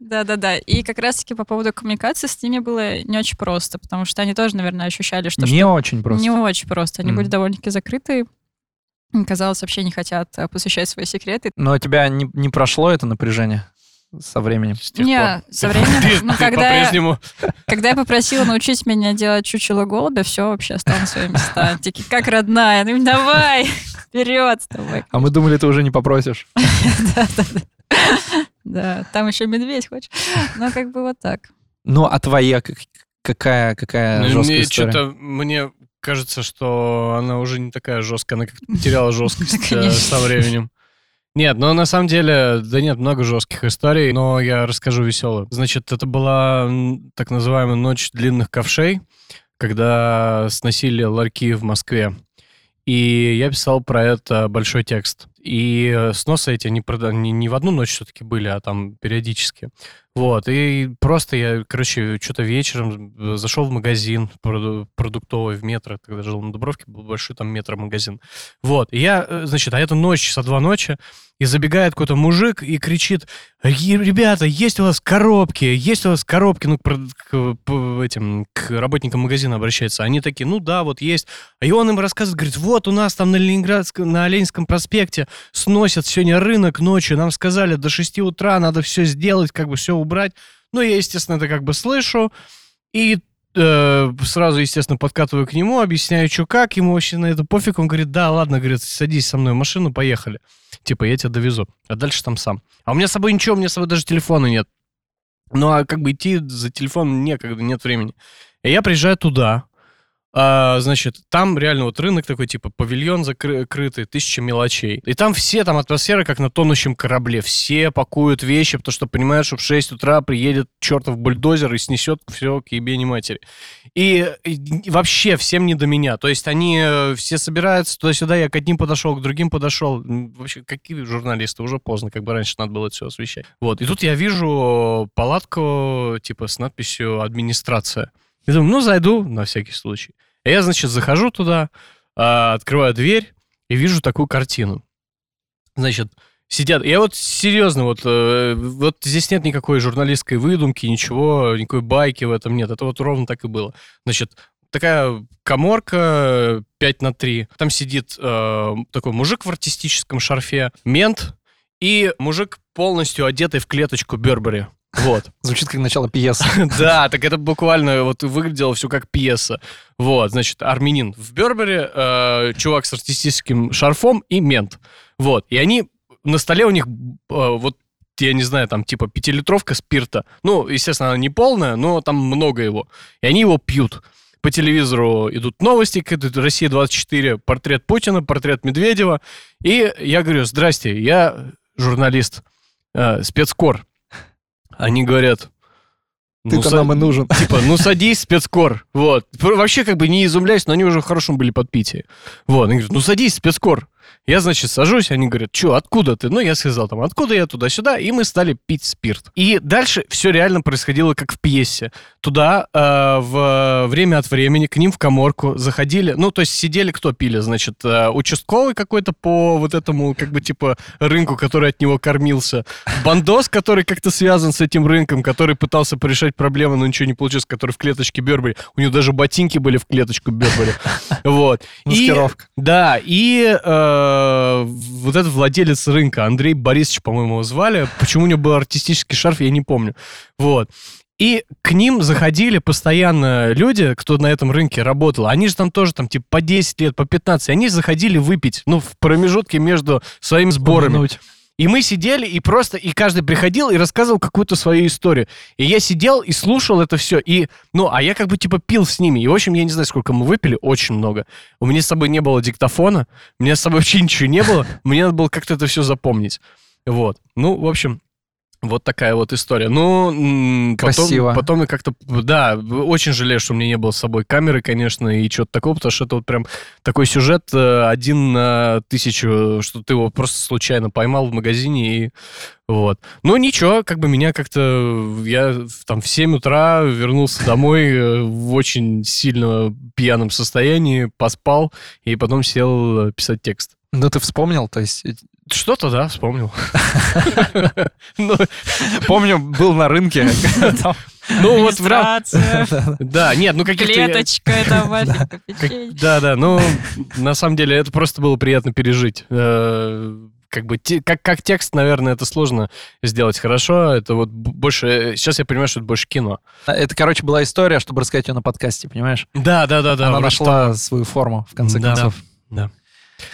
Да-да-да. И как раз-таки по поводу коммуникации с ними было не очень просто, потому что они тоже, наверное, ощущали, что Не очень просто. Не очень просто. Они Мгм. были довольно-таки закрыты. Казалось, вообще не хотят э, посвящать свои секреты. Но у тебя не, не прошло это напряжение со временем? Не, со временем, ты- ну, ты когда я-. Когда я попросила научить меня делать чучело голубя, все вообще стало на свои места. Такие, как родная, ну давай, вперед с тобой. А мы думали, ты уже не попросишь. *laughs* Да, там еще медведь хочешь. Ну, как бы вот так. Ну, а твоя как- какая, какая Ну, жесткая Мне история? что-то, мне кажется, что она уже не такая жесткая, она как-то потеряла жесткость э, со временем. Нет, но на самом деле, да нет, много жестких историй, но я расскажу веселую. Значит, это была так называемая ночь длинных ковшей, когда сносили ларьки в Москве. И я писал про это большой текст. И э, сносы эти не, прода- не, не в одну ночь все-таки были, а там периодически. Вот, и просто я, короче, что-то вечером э, зашел в магазин проду- продуктовый в метро, тогда жил на Дубровке, был большой там метро-магазин. Вот, и я, э, значит, а это ночь, часа два ночи, и забегает какой-то мужик и кричит, «Е- ребята, есть у вас коробки, есть у вас коробки, ну, к, к, этим, к работникам магазина обращается. Они такие, ну да, вот есть. И он им рассказывает, говорит, вот у нас там на Ленинградском, на Ленинском проспекте сносят сегодня рынок ночью, нам сказали, до 6 утра надо все сделать, как бы все убрать. Ну, я, естественно, это как бы слышу, и э, сразу, естественно, подкатываю к нему, объясняю, что как, ему вообще на это пофиг, он говорит, да, ладно, говорит, садись со мной в машину, поехали. Типа, я тебя довезу, а дальше там сам. А у меня с собой ничего, у меня с собой даже телефона нет. Ну, а как бы идти за телефоном некогда, нет времени. И я приезжаю туда, а, значит, там реально вот рынок такой, типа, павильон закрытый, тысяча мелочей. И там все, там атмосфера, как на тонущем корабле. Все пакуют вещи, потому что понимают, что в 6 утра приедет чертов бульдозер и снесет все к ебени матери. И, и вообще всем не до меня. То есть они э, все собираются туда-сюда, я к одним подошел, к другим подошел. Вообще, какие журналисты? Уже поздно, как бы раньше надо было это все освещать. Вот. И тут я вижу палатку, типа, с надписью «Администрация». Я думаю, ну, зайду на всякий случай. И я, значит, захожу туда, а, открываю дверь и вижу такую картину. Значит, сидят... Я вот серьезно, вот, э, вот здесь нет никакой журналистской выдумки, ничего, никакой байки в этом нет. Это вот ровно так и было. Значит, такая коморка 5 на 3. Там сидит э, такой мужик в артистическом шарфе, мент и мужик полностью одетый в клеточку Бербери. Вот. *laughs* Звучит как начало пьесы. *laughs* Да, так это буквально вот выглядело все как пьеса. Вот, значит, армянин в Бербере, э, чувак с артистическим шарфом и мент. Вот, и они, на столе у них, э, вот, я не знаю, там типа пятилитровка спирта. Ну, естественно, она не полная, но там много его. И они его пьют. По телевизору идут новости, как это «Россия-24», портрет Путина, портрет Медведева. И я говорю, здрасте, я журналист, э, спецкор. Они говорят... Ты-то са- нам и нужен. Типа, ну садись, спецкор. Вот. Вообще как бы не изумляюсь, но они уже в хорошем были подпитии. Вот. Они говорят, ну садись, спецкор. Я, значит, сажусь, они говорят, что, откуда ты? Ну, я сказал там, откуда я туда-сюда, и мы стали пить спирт. И дальше все реально происходило как в пьесе. Туда э, в время от времени к ним в коморку заходили, ну, то есть сидели, кто пили, значит, э, участковый какой-то по вот этому, как бы, типа, рынку, который от него кормился, бандос, который как-то связан с этим рынком, который пытался порешать проблемы, но ничего не получилось, который в клеточке Бербери. У него даже ботинки были в клеточку Бербери. *laughs* Вот. И- Маскировка. да, и э, вот этот владелец рынка, Андрей Борисович, по-моему, его звали. Почему у него был артистический шарф, я не помню. Вот. И к ним заходили постоянно люди, кто на этом рынке работал. Они же там тоже там типа по 10 лет, по 15. Они заходили выпить, ну, в промежутке между своими сборами. Помянуть. И мы сидели, и просто, и каждый приходил и рассказывал какую-то свою историю. И я сидел и слушал это все. И, ну, а я как бы типа пил с ними. И, в общем, я не знаю, сколько мы выпили, очень много. У меня с собой не было диктофона, у меня с собой вообще ничего не было. Мне надо было как-то это все запомнить. Вот. Ну, в общем, вот такая вот история. Ну, Красиво. Потом, потом как-то, да, очень жалею, что у меня не было с собой камеры, конечно, и чего-то такого, потому что это вот прям такой сюжет э, один на тысячу, что ты его просто случайно поймал в магазине и вот. Ну, ничего, как бы меня как-то... Я там в 7 утра вернулся домой э, в очень сильно пьяном состоянии, поспал, и потом сел э, писать текст. Ну, ты вспомнил, то есть... э, Что-то, да, вспомнил. *laughs* Ну, Помню, был на рынке. Ну, вот Да, нет, ну каких-то... клеточка, это вафелька. Да, да, ну, на самом деле, это просто было приятно пережить. Э, Как бы, как, как текст, наверное, это сложно сделать хорошо. Это вот больше... Сейчас я понимаю, что это больше кино. Это, короче, была история, чтобы рассказать ее на подкасте, понимаешь? Да, да, да, да. Она нашла свою форму, в конце Да. концов. Да.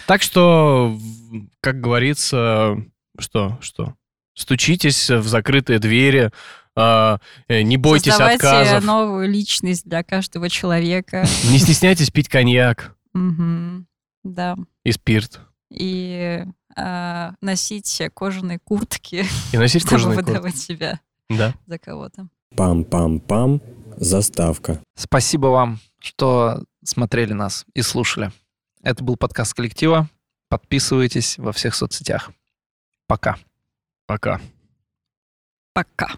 Так что, как говорится, что, что? Стучитесь в закрытые двери, а, э, не бойтесь Создавайте отказов, новую личность для каждого человека. *laughs* не стесняйтесь пить коньяк. Да. и спирт. И а, носить кожаные куртки, И носить чтобы кожаные куртки. выдавать себя Да. за кого-то. Пам-пам-пам. Заставка. Спасибо вам, что смотрели нас и слушали. Это был подкаст коллектива. Подписывайтесь во всех соцсетях. Пока. Пока. Пока.